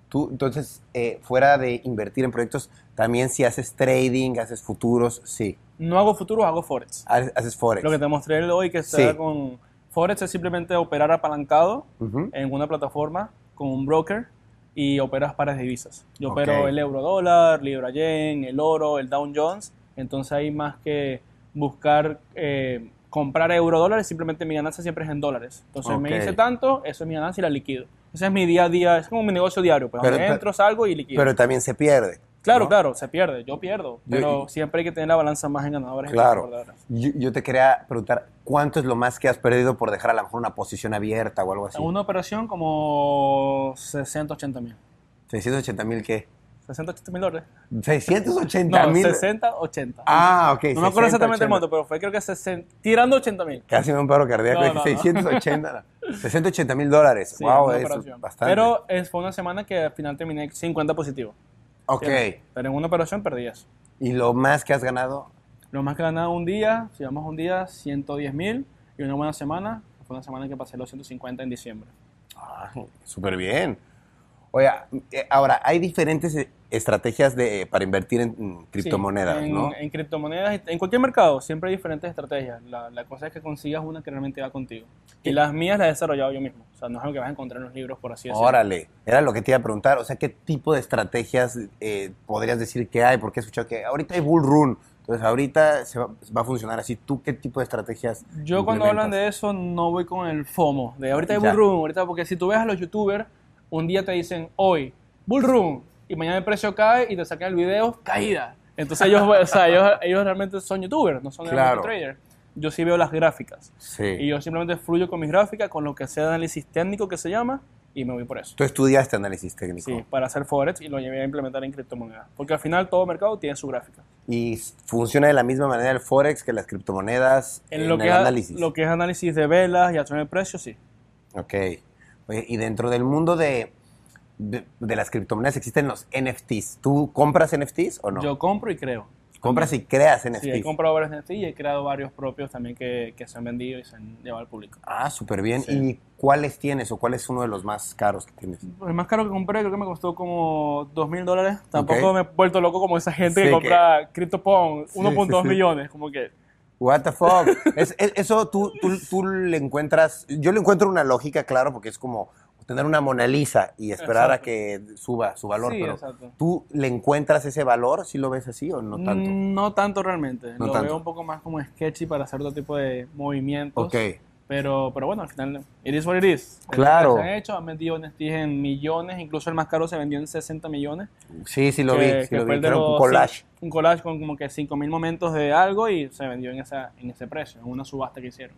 Tú, entonces, eh, fuera de invertir en proyectos, también si haces trading, haces futuros, sí. No hago futuros, hago Forex. Haces, forex. Lo que te mostré hoy que se Sí. da con Forex es simplemente operar apalancado Ujú. en una plataforma con un broker y operas pares de divisas. Yo Ok. opero el euro dólar, libra yen, el oro, el Dow Jones. Entonces hay más que buscar eh, comprar euro dólares, simplemente mi ganancia siempre es en dólares. Entonces me hice tanto, eso es mi ganancia y la liquido. Ese es mi día a día, es como mi negocio diario. Pues Pero- donde pero- entro, salgo y liquido. Pero también se pierde. claro, ¿no? claro, se pierde, yo pierdo. Yo- Pero siempre hay que tener la balanza más en ganadores Claro. en. Yo, yo te quería preguntar, ¿cuánto es lo más que has perdido por dejar a lo mejor una posición abierta o algo así? En una operación como 60, 80 mil. 680 mil qué? 60, 80 mil dólares. 680 No, mil. 60, 80. Ah, ok. no me acuerdo 60, exactamente el 80. monto, pero fue creo que 60, tirando 80 mil. Casi me un paro cardíaco. No, no, no. 680. 680 mil dólares. Sí, wow, una es bastante. Pero es, fue una semana que al final terminé 50 positivo. ok. ¿cierto? Pero en una operación perdí eso. ¿Y lo más que has ganado? Lo más que he ganado un día, si vamos un día, 110 mil. Y una buena semana, fue una semana que pasé los 150 en diciembre. Ah, súper bien. Oye, eh, ahora, hay diferentes eh, estrategias de, para invertir en criptomonedas, Sí, en, ¿no? En criptomonedas, en cualquier mercado, siempre hay diferentes estrategias. La, la cosa es que consigas una que realmente va contigo. Y las mías las he desarrollado yo mismo. O sea, no es algo que vas a encontrar en los libros, por así decirlo. Órale, era lo que te iba a preguntar. O sea, ¿qué tipo de estrategias eh, podrías decir que hay? Porque he escuchado que ahorita hay bull run. Entonces, ahorita se va, va a funcionar así. ¿Tú qué tipo de estrategias? Yo cuando hablan de eso no voy con el FOMO, de ahorita hay Ya. bull run, ahorita porque si tú ves a los youtubers, un día te dicen hoy bull run y mañana el precio cae y te sacan el video caída. Entonces ellos, o sea, ellos, ellos realmente son youtubers, no son Claro. traders. Yo sí veo las gráficas Sí. y yo simplemente fluyo con mis gráficas, con lo que sea de análisis técnico que se llama y me voy por eso. Tú estudiaste análisis técnico. Sí, para hacer forex y lo llevé a implementar en criptomonedas. Porque al final todo mercado tiene su gráfica. ¿Y funciona de la misma manera el Forex que las criptomonedas En, lo, el que es, análisis? lo que es análisis de velas y acción de precios, sí. Ok. Oye, y dentro del mundo de, de, de las criptomonedas existen los NFTs. ¿Tú compras NFTs o no? Yo compro y creo. compras y creas NFTs. Sí, he comprado varios NFT y he creado varios propios también que, que se han vendido y se han llevado al público. Ah, súper bien. Sí. ¿Y cuáles tienes o cuál es uno de los más caros que tienes? El más caro que compré creo que me costó como 2 mil dólares. Tampoco Ok. me he vuelto loco como esa gente Sí, que compra CryptoPong, Sí, 1.2 sí, sí. millones. Como que What the fuck? Es- es- eso tú, tú, tú le encuentras, yo le encuentro una lógica, claro, porque es como tener una Mona Lisa y esperar a Exacto. que suba su valor, Sí, pero exacto. ¿tú le encuentras ese valor? ¿Si lo ves así o no tanto? Mm, No tanto realmente. No lo tanto. veo un poco más como sketchy para hacer otro tipo de movimientos. ok. Pero, pero bueno, al final, it is what it is. Claro. Se han hecho, han vendido en millones, incluso el más caro se vendió en 60 millones. Sí, sí lo que- vi, sí que lo vi. Era un collage. Un collage con como que 5000 momentos de algo y se vendió en, esa, en ese precio, en una subasta que hicieron.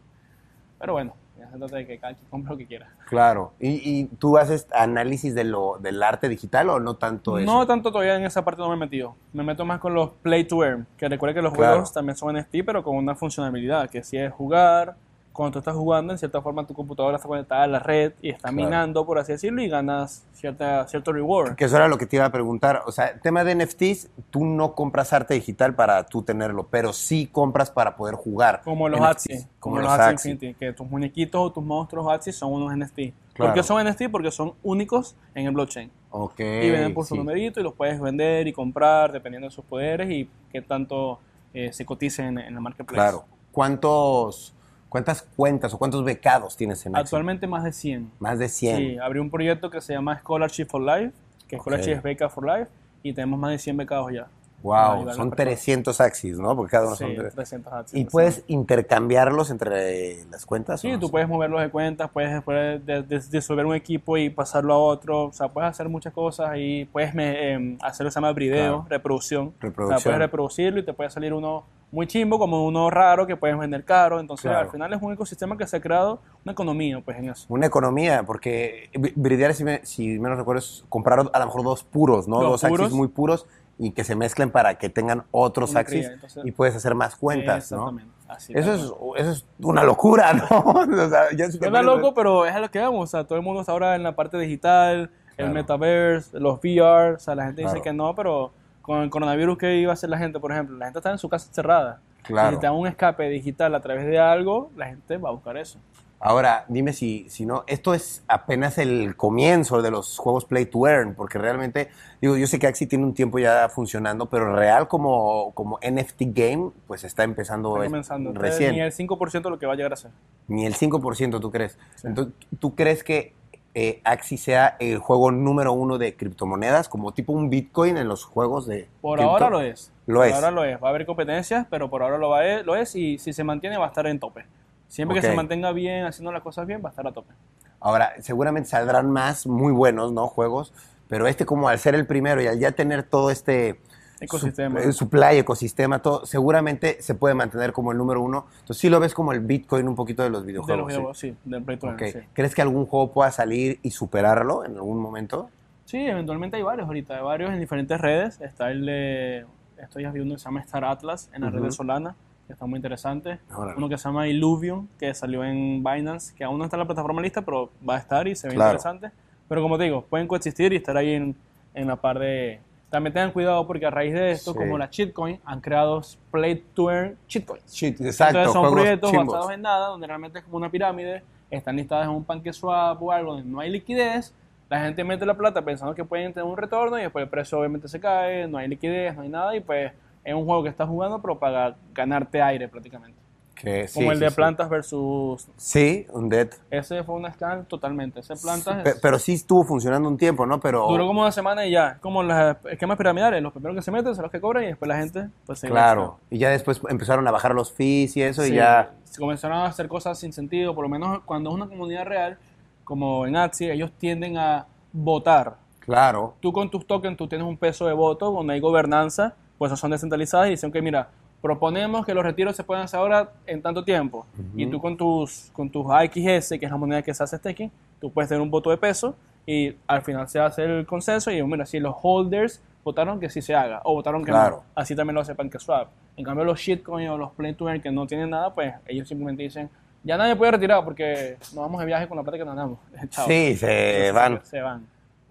Pero bueno, ya se trata de que cada quien compre lo que quiera. Claro. ¿Y, y tú haces análisis de lo, del arte digital o no tanto eso? No tanto todavía en esa parte no me he metido. Me meto más con los play to earn, que recuerda que los Claro. juegos también son NFT, pero con una funcionalidad, que si es jugar, cuando tú estás jugando, en cierta forma tu computadora está conectada a la red y está Claro. minando, por así decirlo, y ganas cierta, cierto reward. Que eso era lo que te iba a preguntar. O sea, tema de NFTs, tú no compras arte digital para tú tenerlo, pero sí compras para poder jugar. Como los Axie, Como, como los los Axie Axie. Infinity, que tus muñequitos o tus monstruos Axie son unos NFT. Claro. ¿Por qué son NFT? Porque son únicos en el blockchain. Y venden por su sí. numerito y los puedes vender y comprar dependiendo de sus poderes y qué tanto eh, se coticen en, en el marketplace. Claro. ¿Cuántos, ¿Cuántas cuentas o cuántos becados tienes en Axie? Actualmente más de 100. Más de 100. Sí, abrí un proyecto que se llama Scholarship for Life, que Ok. Scholarship es beca for life, y tenemos más de 100 becados ya. Wow, son las personas. 300 Axis, ¿no? Porque cada uno Sí, son tres. 300 ads. ¿Y puedes intercambiarlos entre las cuentas? Sí, no? tú puedes moverlos de cuentas, puedes después de- de- disolver un equipo y pasarlo a otro, o sea, puedes hacer muchas cosas y puedes me- em, hacer lo que se llama video, Claro. reproducción. O sea, Reproducción. puedes reproducirlo y te puede salir uno muy chimbo como uno raro que puedes vender caro, entonces Claro. al final es un ecosistema que se ha creado una economía pues en eso. Una economía, porque Bri- Bridiar, si, me, si menos recuerdo, es comprar a lo mejor dos puros, ¿no? Dos Dos, puros. Axis muy puros y que se mezclen para que tengan otros Una Axis cría, entonces- y puedes hacer más cuentas, ¿no? Exactamente. Así, Eso es, eso es una locura, ¿no? O sea, ya Suena pones- loco, pero es a lo que vamos. O sea, todo el mundo está ahora en la parte digital, Claro. el metaverse, los VR. O sea, la gente Claro. dice que no, pero con el coronavirus, ¿qué iba a hacer la gente, por ejemplo? La gente está en su casa cerrada. Claro. Si te da un escape digital a través de algo, la gente va a buscar eso. Ahora, dime si, si no, esto es apenas el comienzo de los juegos Play to Earn, porque realmente, digo, yo sé que Axie tiene un tiempo ya funcionando, pero real como, como NFT game, pues está empezando Está es- comenzando. Recién. Ni el 5% de lo que va a llegar a ser. Ni el 5%, ¿tú crees? Sí. Entonces, ¿tú crees que eh, Axie sea el juego número uno de criptomonedas, como tipo un Bitcoin en los juegos de Por cripto? ahora lo es. Lo por es. ahora lo es. Va a haber competencias, pero por ahora lo, va a- lo es y si se mantiene va a estar en tope. Siempre que se mantenga bien, haciendo las cosas bien, va a estar a tope. Ahora, seguramente saldrán más muy buenos, ¿no? Juegos, pero este como al ser el primero y al ya tener todo este Ecosistema. su- eh, supply, ecosistema, todo, seguramente se puede mantener como el número uno. Entonces sí lo ves como el Bitcoin un poquito de los de los videojuegos. ¿sí? videojuegos, sí, del Play to Earn, Ok. sí. ¿Crees que algún juego pueda salir y superarlo en algún momento? Sí, eventualmente hay varios ahorita, hay varios en diferentes redes. Está el de, estoy ya viendo que se llama Star Atlas en la red Ujú. de Solana, que está muy interesante. Órale. Uno que se llama Illuvion, que salió en Binance, que aún no está en la plataforma lista, pero va a estar y se ve Claro. interesante. Pero como te digo, pueden coexistir y estar ahí en, en la par de... También tengan cuidado porque a raíz de esto, Sí. como la shitcoin, han creado Play to Earn shitcoins. Shit, exacto. Entonces son proyectos chimbos. basados en nada, donde realmente es como una pirámide, están listadas en un PancakeSwap o algo donde no hay liquidez, la gente mete la plata pensando que pueden tener un retorno y después el precio obviamente se cae, no hay liquidez, no hay nada y pues es un juego que estás jugando pero para ganarte aire prácticamente. Que, sí, como el sí, de sí. Plantas versus... Sí, un Dead. Ese fue un scam totalmente, ese Plantas Pe- es- Pero sí estuvo funcionando un tiempo, ¿no? Pero duró como una semana y ya, como los esquemas piramidales, los primeros que se meten son los que cobran y después la gente pues se claro. Y ya después empezaron a bajar los fees y eso y ya se comenzaron a hacer cosas sin sentido, por lo menos cuando es una comunidad real, como en Axie, ellos tienden a votar. claro. Tú con tus tokens, tú tienes un peso de voto, donde hay gobernanza, pues son descentralizadas y dicen que mira, proponemos que los retiros se puedan hacer ahora en tanto tiempo. Y tú con tus, con tus AXS, que es la moneda que se hace staking, tú puedes tener un voto de peso y al final se hace el consenso y mira, si los holders votaron que sí se haga o votaron que Claro. no, así también lo hace PancakeSwap. En cambio los shitcoins o los play to earn que no tienen nada, pues ellos simplemente dicen, ya nadie puede retirar porque nos vamos de viaje con la plata que ganamos. Chao. Sí, se Entonces, van. Se van.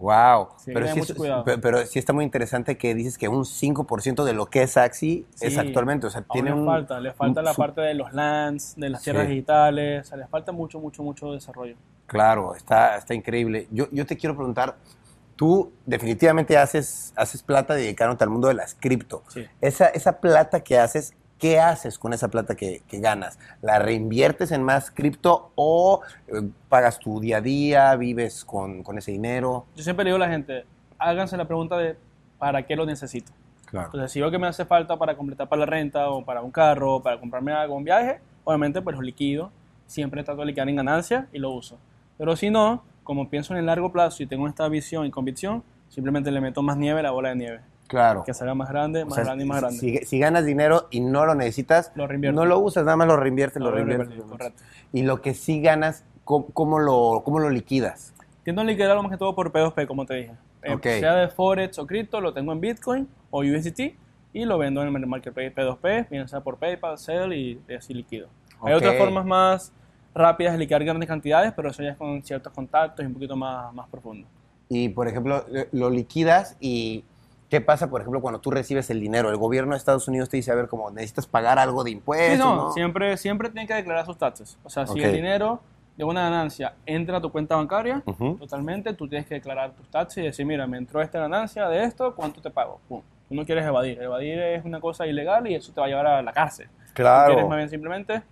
Wow. Sí, pero, sí es- pero está muy interesante que dices que un 5% de lo que es Axie es actualmente. O sea, tiene le un. falta, le falta un la parte de los lands, de las tierras digitales, o sea, le falta mucho, mucho, mucho desarrollo. Claro, está, está increíble. Yo, yo te quiero preguntar, tú definitivamente haces, haces plata dedicándote al mundo de las cripto. Sí. Esa, esa plata que haces, ¿qué haces con esa plata que, que ganas? ¿La reinviertes en más cripto o eh, pagas tu día a día, vives con, con ese dinero? Yo siempre le digo a la gente, háganse la pregunta de ¿para qué lo necesito? Claro. Entonces, si veo que me hace falta para completar para la renta o para un carro o para comprarme algo, un viaje, obviamente pues lo liquido. Siempre trato de liquidar en ganancia y lo uso. Pero si no, como pienso en el largo plazo y tengo esta visión y convicción, simplemente le meto más nieve a la bola de nieve. Claro. Que salga más grande, O más sea, grande y más grande. Si, si ganas dinero y no lo necesitas, Lo no lo usas, nada más lo reinviertes, lo, Lo reinviertes. correcto. Y lo que sí ganas, ¿cómo, cómo lo, cómo lo liquidas? Tiendo a liquidarlo más que todo por P2P, como te dije. Eh. Sea de Forex o cripto, lo tengo en Bitcoin o USDT y lo vendo en el marketplace P2P, bien sea por PayPal, Zelle y así liquido. Hay otras formas más rápidas de liquidar grandes cantidades, pero eso ya es con ciertos contactos y un poquito más, más profundo. Y, por ejemplo, lo- lo liquidas y ¿qué pasa, por ejemplo, cuando tú recibes el dinero? El gobierno de Estados Unidos te dice, a ver, como necesitas pagar algo de impuestos, Sí, no, ¿no? Siempre, siempre tienen que declarar sus taxes. O sea, si el dinero de una ganancia entra a tu cuenta bancaria, totalmente, tú tienes que declarar tus taxes y decir, mira, me entró esta ganancia de esto, ¿cuánto te pago? Pum. Tú no quieres evadir. Evadir es una cosa ilegal y eso te va a llevar a la cárcel. Tú Claro. quieres más bien simplemente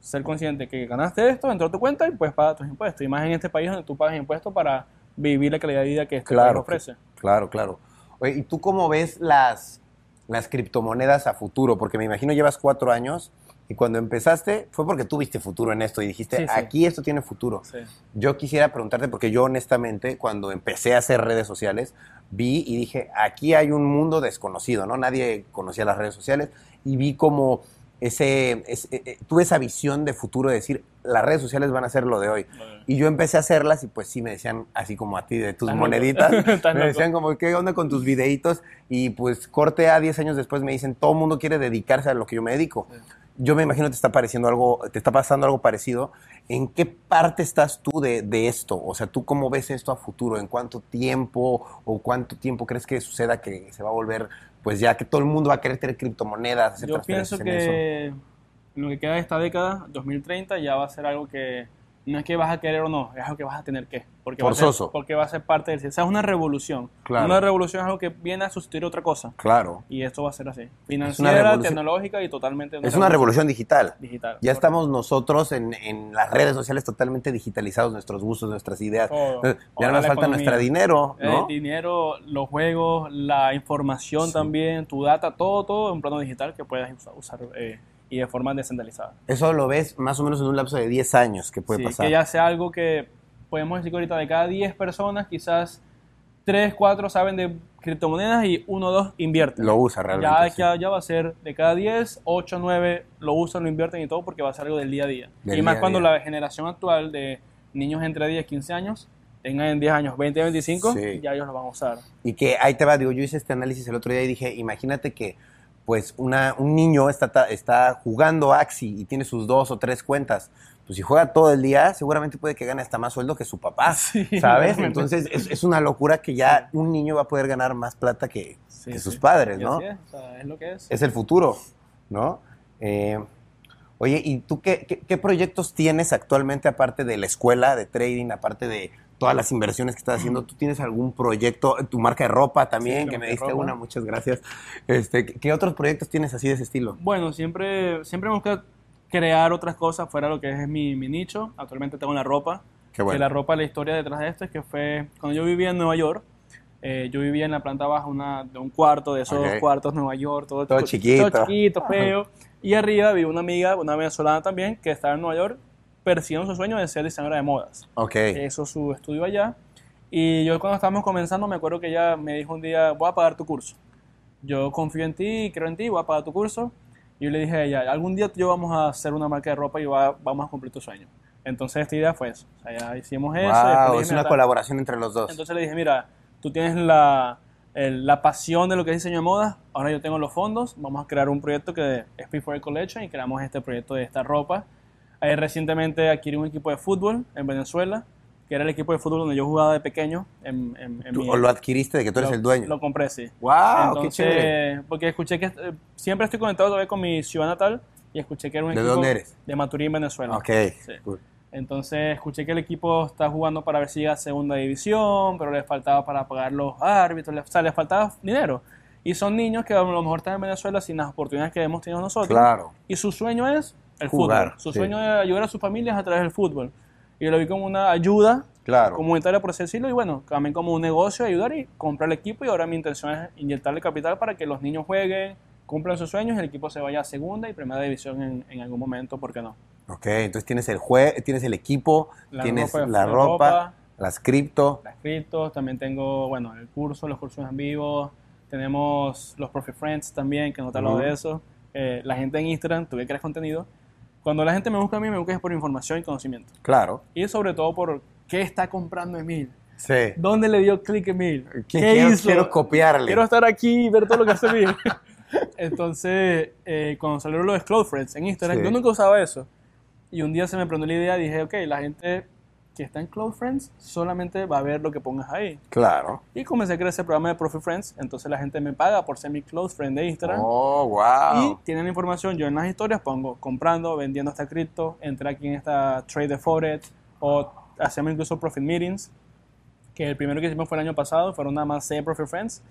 ser consciente que ganaste esto, entró a tu cuenta y puedes pagar tus impuestos. Y más en este país donde tú pagas impuestos para vivir la calidad de vida que este país Claro, ofrece. claro, claro. Oye, ¿y tú cómo ves las, las criptomonedas a futuro? Porque me imagino llevas cuatro años y cuando empezaste fue porque tú viste futuro en esto y dijiste, Sí, sí. aquí esto tiene futuro. Sí. Yo quisiera preguntarte, porque yo honestamente, cuando empecé a hacer redes sociales, vi y dije, aquí hay un mundo desconocido, ¿no? Nadie conocía las redes sociales y vi como ese, ese- eh, eh, tuve esa visión de futuro de decir, las redes sociales van a ser lo de hoy. Y yo empecé a hacerlas y pues sí me decían, así como a ti, de tus moneditas, me decían como, ¿qué onda con tus videitos? Y pues corte a 10 años después me dicen, todo el mundo quiere dedicarse a lo que yo me dedico. Yo me imagino te está pareciendo algo, te está pasando algo parecido. ¿En qué parte estás tú de, de esto? O sea, ¿tú cómo ves esto a futuro? ¿En cuánto tiempo o cuánto tiempo crees que suceda que se va a volver, pues ya que todo el mundo va a querer tener criptomonedas, hacer Yo pienso en eso? que lo que queda de esta década, 2030, ya va a ser algo que no es que vas a querer o no, es algo que vas a tener que. Porque Va a Forzoso. ser, porque va a ser parte del... O sea, es una revolución. Claro. Una revolución es algo que viene a sustituir otra cosa. Claro. Y esto va a ser así. Financiera, tecnológica y totalmente Es una revolución digital. digital. Ya Correcto. estamos nosotros en, en las redes sociales totalmente digitalizados, nuestros gustos, nuestras ideas. Todo. Eh, Ya Ahora no nos falta nuestro dinero, El dinero, los juegos, la información Sí. también, tu data, todo, todo en un plano digital que puedas usar, usar, eh, y de forma descentralizada. Eso lo ves más o menos en un lapso de 10 años que puede Sí, pasar. que ya sea algo que podemos decir que ahorita de cada 10 personas, quizás 3, 4 saben de criptomonedas y 1 o 2 invierten. Lo usa realmente. ya, sí. ya, ya va a ser de cada 10, 8, 9 lo usan, lo invierten y todo porque va a ser algo del día a día. Del y más día cuando día. la generación actual de niños entre 10 y 15 años tengan en 10 años 20, 25, Sí. ya ellos lo van a usar. Y que ahí te va, digo, yo hice este análisis el otro día y dije, imagínate que pues una, un niño está, está jugando Axi y tiene sus dos o tres cuentas. Pues si juega todo el día, seguramente puede que gane hasta más sueldo que su papá, Sí, ¿sabes? Entonces es, es una locura que ya un niño va a poder ganar más plata que, Sí, que sí. sus padres, ¿no? es, o sea, es lo que es. es el futuro, ¿no? Eh, oye, ¿y tú qué, qué- qué proyectos tienes actualmente aparte de la escuela de trading, aparte de todas las inversiones que estás haciendo? ¿Tú tienes algún proyecto, tu marca de ropa también, Sí, que me diste una, muchas gracias. Este, ¿qué- ¿Qué otros proyectos tienes así de ese estilo? Bueno, siempre, siempre gusta crear otras cosas fuera de lo que es mi, mi nicho. Actualmente tengo la ropa. Qué bueno. Que la ropa, la historia detrás de esto es que fue cuando yo vivía en Nueva York. eh, yo vivía en la planta baja una, de un cuarto, de esos Ok. cuartos Nueva York, todo, Todo chiquito. todo chiquito, feo. Y arriba vi una amiga, una venezolana también, que estaba en Nueva York persiguiendo su sueño de ser diseñadora de modas. Ok. Hizo su estudio allá. Y yo cuando estábamos comenzando, me acuerdo que ella me dijo un día, voy a pagar tu curso. Yo confío en ti, creo en ti, voy a pagar tu curso. Y yo le dije a ella, algún día yo vamos a hacer una marca de ropa y va- vamos a cumplir tu sueño. Entonces esta idea fue eso. O sea, ya hicimos eso. wow, dije, es "Mira, una tal". colaboración entre los dos. Entonces le dije, mira, tú tienes la, el- la pasión de lo que es diseño de moda, ahora yo tengo los fondos, vamos a crear un proyecto que es P4 Collection y creamos este proyecto de esta ropa. Eh, recientemente adquirí un equipo de fútbol en Venezuela, que era el equipo de fútbol donde yo jugaba de pequeño. En, en- en Tú- mi- o lo adquiriste de que tú eres lo- el dueño. Lo compré, sí. wow, qué Entonces, chévere. porque escuché que eh, siempre estoy conectado todavía con mi ciudad natal y escuché que era un ¿De equipo dónde eres? de Maturín, Venezuela. Ok. Sí. cool. Entonces escuché que el equipo está jugando para ver si llega a segunda división, pero les faltaba para pagar los árbitros, les, o sea, les faltaba dinero. Y son niños que a lo mejor están en Venezuela sin las oportunidades que hemos tenido nosotros. Claro. Y su sueño es el Jugar, fútbol. Su sí. sueño es ayudar a sus familias a través del fútbol. Y lo vi como una ayuda Claro. comunitaria, por así decirlo, y bueno, también como un negocio, ayudar y comprar el equipo. Y ahora mi intención es inyectarle capital para que los niños jueguen, cumplan sus sueños y el equipo se vaya a segunda y primera división en, en algún momento, ¿por qué no? Ok, entonces tienes el jue tienes el equipo, La tienes ropa, la ropa, ropa. las cripto. las criptos, también tengo, bueno, el curso, los cursos en vivo, tenemos los Profit Friends también, que no te he hablado Ujú. de eso, Eh, la gente en Instagram, tú que creas contenido, cuando la gente me busca a mí, me busca es por información y conocimiento, Claro. y sobre todo por qué está comprando Emil, Sí. dónde le dio clic Emil, ¿Qué- qué quiero, hizo, quiero copiarle. quiero estar aquí y ver todo lo que hace Emil. Entonces, eh, cuando salieron los Cloud Friends en Instagram, Sí. yo nunca usaba eso. Y un día se me prendió la idea y dije, ok, la gente que está en Cloud Friends solamente va a ver lo que pongas ahí. Claro. Y comencé a crear ese programa de Profit Friends. Entonces la gente me paga por ser mi close friend de Instagram. Oh, wow. Y tienen la información. Yo en las historias pongo comprando, vendiendo esta cripto, entré aquí en esta trade de Forex o hacemos incluso Profit Meetings. Que el primero que hicimos fue el año pasado, fueron nada más 6 Profit Friends.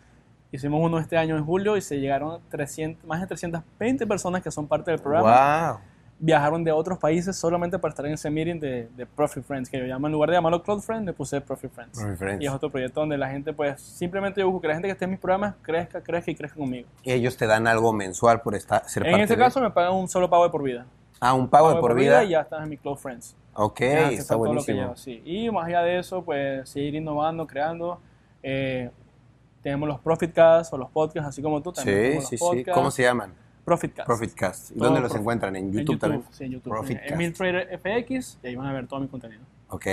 Hicimos uno este año en julio y se llegaron 300, más de 320 personas que son parte del programa. Wow. Viajaron de otros países solamente para estar en ese meeting de, de Profit Friends, que yo llamo, en lugar de llamarlo Cloud Friends, le puse Profit Friends. Profit Friends. Y es otro proyecto donde la gente, pues, simplemente yo busco que la gente que esté en mis programas crezca, crezca y crezca conmigo. Y ellos te dan algo mensual por estar, ser En parte este de- caso me pagan un solo pago de por vida. Ah, un pago de por vida. y ya estás en mi Cloud Friends. Ok, Ya, está buenísimo. llevo, sí. Y más allá de eso, pues seguir innovando, creando. Eh, tenemos los Profitcasts o los podcasts, así como tú también. Sí, sí, sí. podcasts. ¿Cómo se llaman? Profitcast. Profitcast. ¿Y Todo dónde los encuentran? ¿En En YouTube, también? Sí, en YouTube. Profitcast. En FX y ahí van a ver todo mi contenido. Ok.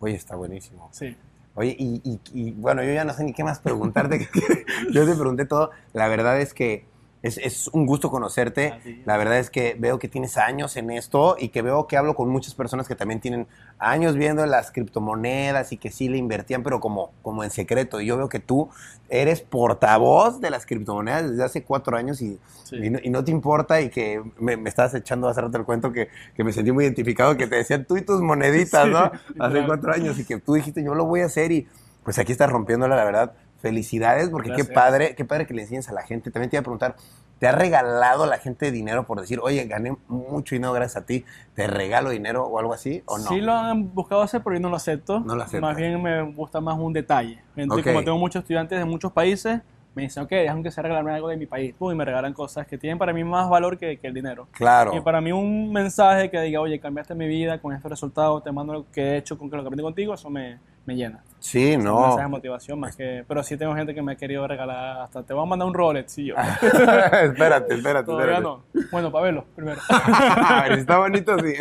Oye, está buenísimo. Sí. Oye, y, y- y, bueno, yo ya no sé ni qué más preguntarte. yo te pregunté todo. La verdad es que es, es un gusto conocerte. A ti. La verdad es que veo que tienes años en esto y que veo que hablo con muchas personas que también tienen años viendo las criptomonedas y que sí le invertían, pero como, como en secreto. Y yo veo que tú eres portavoz de las criptomonedas desde hace cuatro años y, Sí. y, no, y no te importa y que me, me estabas echando hace rato el cuento que, que me sentí muy identificado, que te decían tú y tus moneditas, Sí, ¿no? Hace claro. cuatro años y que tú dijiste yo lo voy a hacer y pues aquí estás rompiéndola, la verdad. Felicidades porque qué Gracias. padre, qué padre que le enseñes a la gente. También te iba a preguntar, ¿te ha regalado la gente dinero por decir, oye, gané mucho dinero gracias a ti, te regalo dinero o algo así o no? Sí lo han buscado hacer, pero yo no lo acepto. No lo aceptas. Más bien me gusta más un detalle. Entonces, Ok. como tengo muchos estudiantes de muchos países, me dicen, ok, déjame que sea regalarme algo de mi país. Pum, y me regalan cosas que tienen para mí más valor que, que el dinero. Claro. Y para mí un mensaje que diga, oye, cambiaste mi vida con estos resultados, te mando lo que he hecho con lo que aprendí contigo, eso me, me llena. Sí, Un no. mensaje de motivación más que... Pero sí tengo gente que me ha querido regalar hasta, te voy a mandar un Rolex, y yo. espérate, espérate, Todavía espérate. no. Bueno, para verlo primero. está bonito, sí.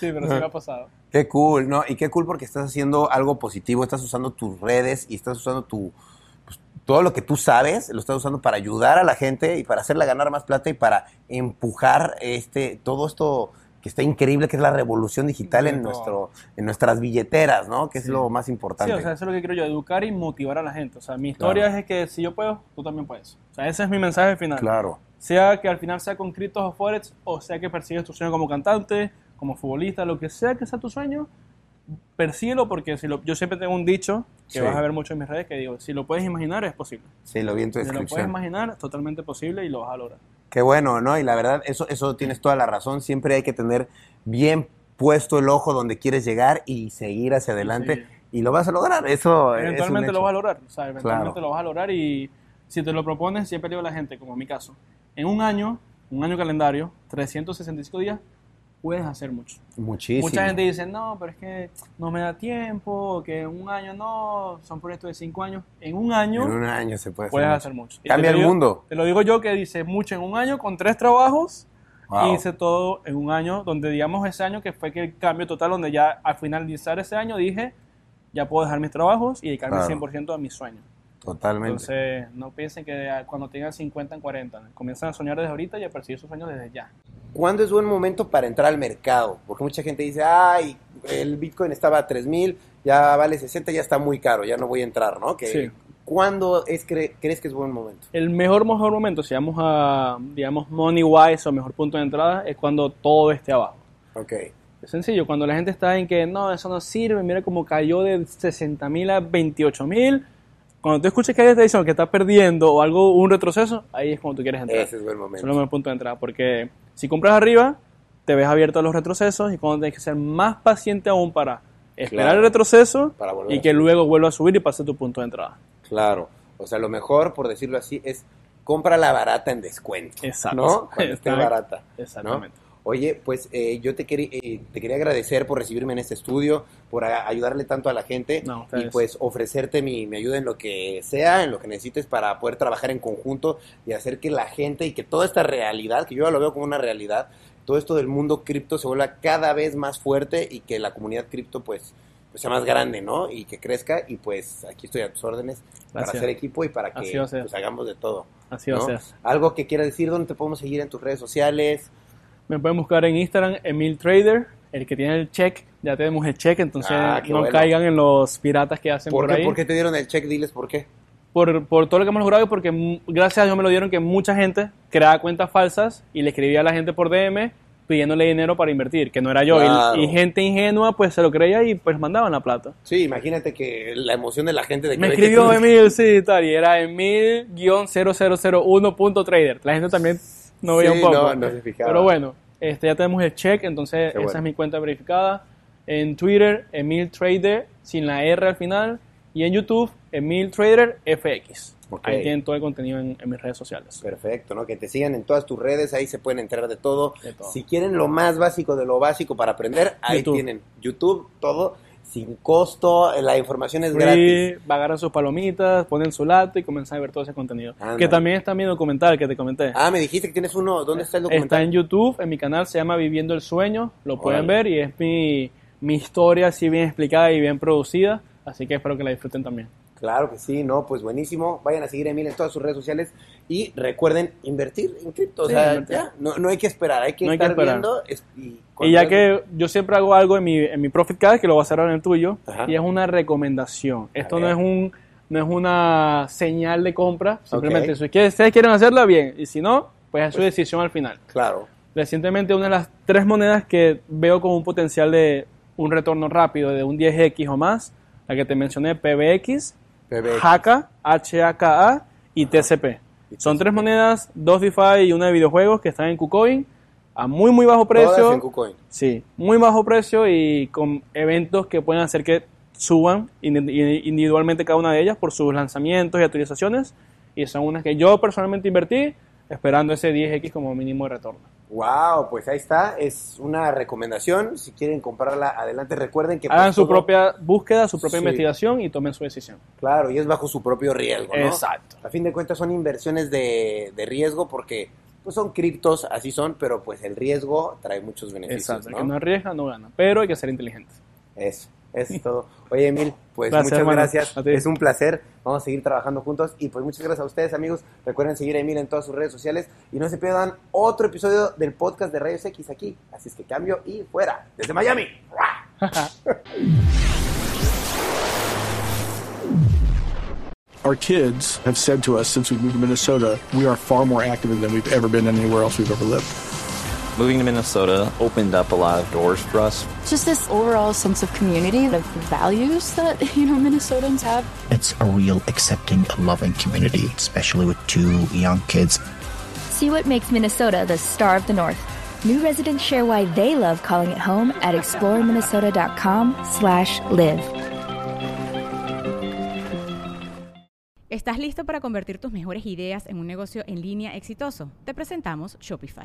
sí, pero sí me ha pasado. Qué cool, ¿no? Y qué cool porque estás haciendo algo positivo, estás usando tus redes y estás usando tu, todo lo que tú sabes, lo estás usando para ayudar a la gente y para hacerla ganar más plata y para empujar este, todo esto que está increíble, que es la revolución digital en, nuestro, en nuestras billeteras, ¿no? Que es Sí. lo más Sí, importante. o sea, eso es lo que quiero yo, educar y motivar a la gente. O sea, mi historia es que si yo puedo, tú también puedes. O sea, ese es mi mensaje final. claro. Sea que al final sea con criptos o forex, o sea que persigues tu sueño como cantante, como futbolista, lo que sea que sea tu sueño, persíguelo porque si lo, yo siempre tengo un dicho que Sí. vas a ver mucho en mis redes que digo, si lo puedes imaginar es posible. Sí, lo vi en tu Si lo puedes descripción. imaginar es totalmente posible y lo vas a lograr. Qué bueno, ¿no? Y la verdad, eso, eso tienes toda la razón. Siempre hay que tener bien puesto el ojo donde quieres llegar y seguir hacia adelante. seguir. Y lo vas a lograr. Eso es un Eventualmente lo hecho. vas a lograr, o sea, eventualmente Claro. lo vas a lograr y si te lo propones, siempre digo a la gente, como en mi caso, en un año, un año calendario, 365 días, puedes hacer mucho. Muchísimo. Mucha gente dice, no, pero es que no me da tiempo, que en un año no, son proyectos de cinco años. En un año En un año se puede puedes hacer hacer mucho. Y Cambia el digo- mundo. Te lo digo yo que dice mucho en un año con tres trabajos. Wow. Hice todo en un año, donde digamos ese año que fue que el cambio total, donde ya al finalizar ese año dije, ya puedo dejar mis trabajos y dedicarme Claro. 100% a mis sueños. Totalmente. Entonces, no piensen que cuando tengan 50 en 40, comienzan a soñar desde ahorita y a perseguir sus sueños desde ya. ¿Cuándo es buen momento para entrar al mercado? Porque mucha gente dice, ay, el Bitcoin estaba a 3000, ya vale 60, ya está muy caro, ya no voy a entrar, ¿no? Que, Sí. ¿Cuándo es, cre- crees que es buen momento? El mejor, mejor momento, si vamos a, digamos, money wise o mejor punto de entrada, es cuando todo esté abajo. Ok. Es sencillo, cuando la gente está en que no, eso no sirve, mira cómo cayó de 60 mil a 28 mil. Cuando tú escuches que alguien te dice que está perdiendo o algo, un retroceso, ahí es cuando tú quieres entrar. Ese es buen Eso es momento. el mejor punto de entrada, porque si compras arriba, te ves abierto a los retrocesos y cuando tienes que ser más paciente aún para esperar Claro. el retroceso Para y que luego vuelva a subir y pase tu punto de entrada. Claro. O sea, lo mejor, por decirlo así, es compra la barata en descuento. Exacto. ¿No? Cuando esté barata. ¿no? Oye, pues eh, yo te, quería eh, te quería agradecer por recibirme en este estudio, por a- ayudarle tanto a la gente No, y pues ofrecerte mi, mi ayuda en lo que sea, en lo que necesites para poder trabajar en conjunto y hacer que la gente y que toda esta realidad, que yo ya lo veo como una realidad, todo esto del mundo cripto se vuelva cada vez más fuerte y que la comunidad cripto pues, pues sea más grande, ¿no? Y que crezca y pues aquí estoy a tus órdenes para hacer equipo y para que pues, hagamos de todo. Así va a ¿no? ser. Algo que quieras decir, ¿dónde te podemos seguir en tus redes sociales? Me pueden buscar en Instagram, Emil Trader, el que tiene el check. Ya tenemos el check, entonces Ah, no bueno. caigan en los piratas que hacen ¿Por por, qué, ahí. ¿Por qué te dieron el check? Diles por qué. Por, por todo lo que hemos logrado y porque gracias a Dios me lo dieron que mucha gente creaba cuentas falsas y le escribía a la gente por DM pidiéndole dinero para invertir, que no era yo. Y- Claro. Y, gente ingenua pues se lo creía y pues mandaban la plata. Sí, imagínate que la emoción de la gente de que Me que escribió Emil, sí, tal, y era Emil-0001.trader. La gente también no veía Sí, un poco. no, no se fijaba. Pero bueno, Este, ya tenemos el check, entonces esa es mi cuenta verificada. En Twitter, Emil Trader, sin la R al final. Y en YouTube, Emil Trader FX. Ahí tienen todo el contenido en, en mis redes sociales. Perfecto, ¿no? Que te sigan en todas tus redes, ahí se pueden enterar de todo. De todo. Si quieren lo más básico de lo básico para aprender, ahí YouTube. tienen YouTube, todo sin costo, la información es Free, gratis. agarran sus palomitas, ponen su latte y comienzan a ver todo ese contenido. Que también está mi documental que te comenté. Ah, me dijiste que tienes uno, ¿dónde está el Está documental? en YouTube, en mi canal se llama Viviendo el Sueño, lo pueden ver y es mi, mi historia así bien explicada y bien producida, así que espero que la disfruten también. Claro que sí, no, pues buenísimo. Vayan a seguir a Emil en todas sus redes sociales y recuerden invertir en cripto. O sea, invertir. ya, no, no hay que esperar, hay que No hay que estar esperar. viendo. y, ya que yo siempre hago algo en mi, en mi Profit Card, que lo voy a hacer ahora en el tuyo, Ajá. y es una recomendación. Esto no es un no es una señal de compra, simplemente Ok. si ustedes quieren hacerla bien, y si no, pues es su decisión al final. Claro, Recientemente una de las tres monedas que veo con un potencial de un retorno rápido de un 10x o más, la que te mencioné, PBX, PBX. HAKA, HAKA y TCP. Son tres monedas, dos DeFi y una de videojuegos que están en KuCoin a muy muy bajo todas precio. en KuCoin. Sí, muy bajo precio y con eventos que pueden hacer que suban indi- indi- individualmente cada una de ellas por sus lanzamientos y actualizaciones. Y son unas que yo personalmente invertí esperando ese 10x como mínimo de retorno. Wow, pues ahí está, es una recomendación. Si quieren comprarla, adelante. Recuerden que pues, Hagan su todo- propia búsqueda, su propia Sí. investigación y tomen su decisión. Claro, y es bajo su propio riesgo, ¿no? Exacto. A fin de cuentas son inversiones de, de riesgo porque pues son criptos, así son, pero pues el riesgo trae muchos beneficios, Exacto. El ¿no? que no arriesga no gana, pero hay que ser inteligente. Eso, eso es todo. Oye, Emil, pues Placer, muchas hermano. gracias. Es un placer. Vamos a seguir trabajando juntos. Y pues muchas gracias a ustedes, amigos. Recuerden seguir a Emil en todas sus redes sociales. Y no se pierdan otro episodio del podcast de Rayos X aquí. Así es que cambio y fuera. Desde Miami. Our kids have said to us since we moved to Minnesota, we are far more active than we've ever been anywhere else we've ever lived. Moving to Minnesota opened up a lot of doors for us. just this overall sense of community of values that you know minnesotans have It's a real accepting, loving community, especially with two young kids. See what makes Minnesota the star of the North. New residents share why they love calling it home at exploreminnesota.com/live. ¿Estás listo para convertir tus mejores ideas en un negocio en línea exitoso? Te presentamos Shopify.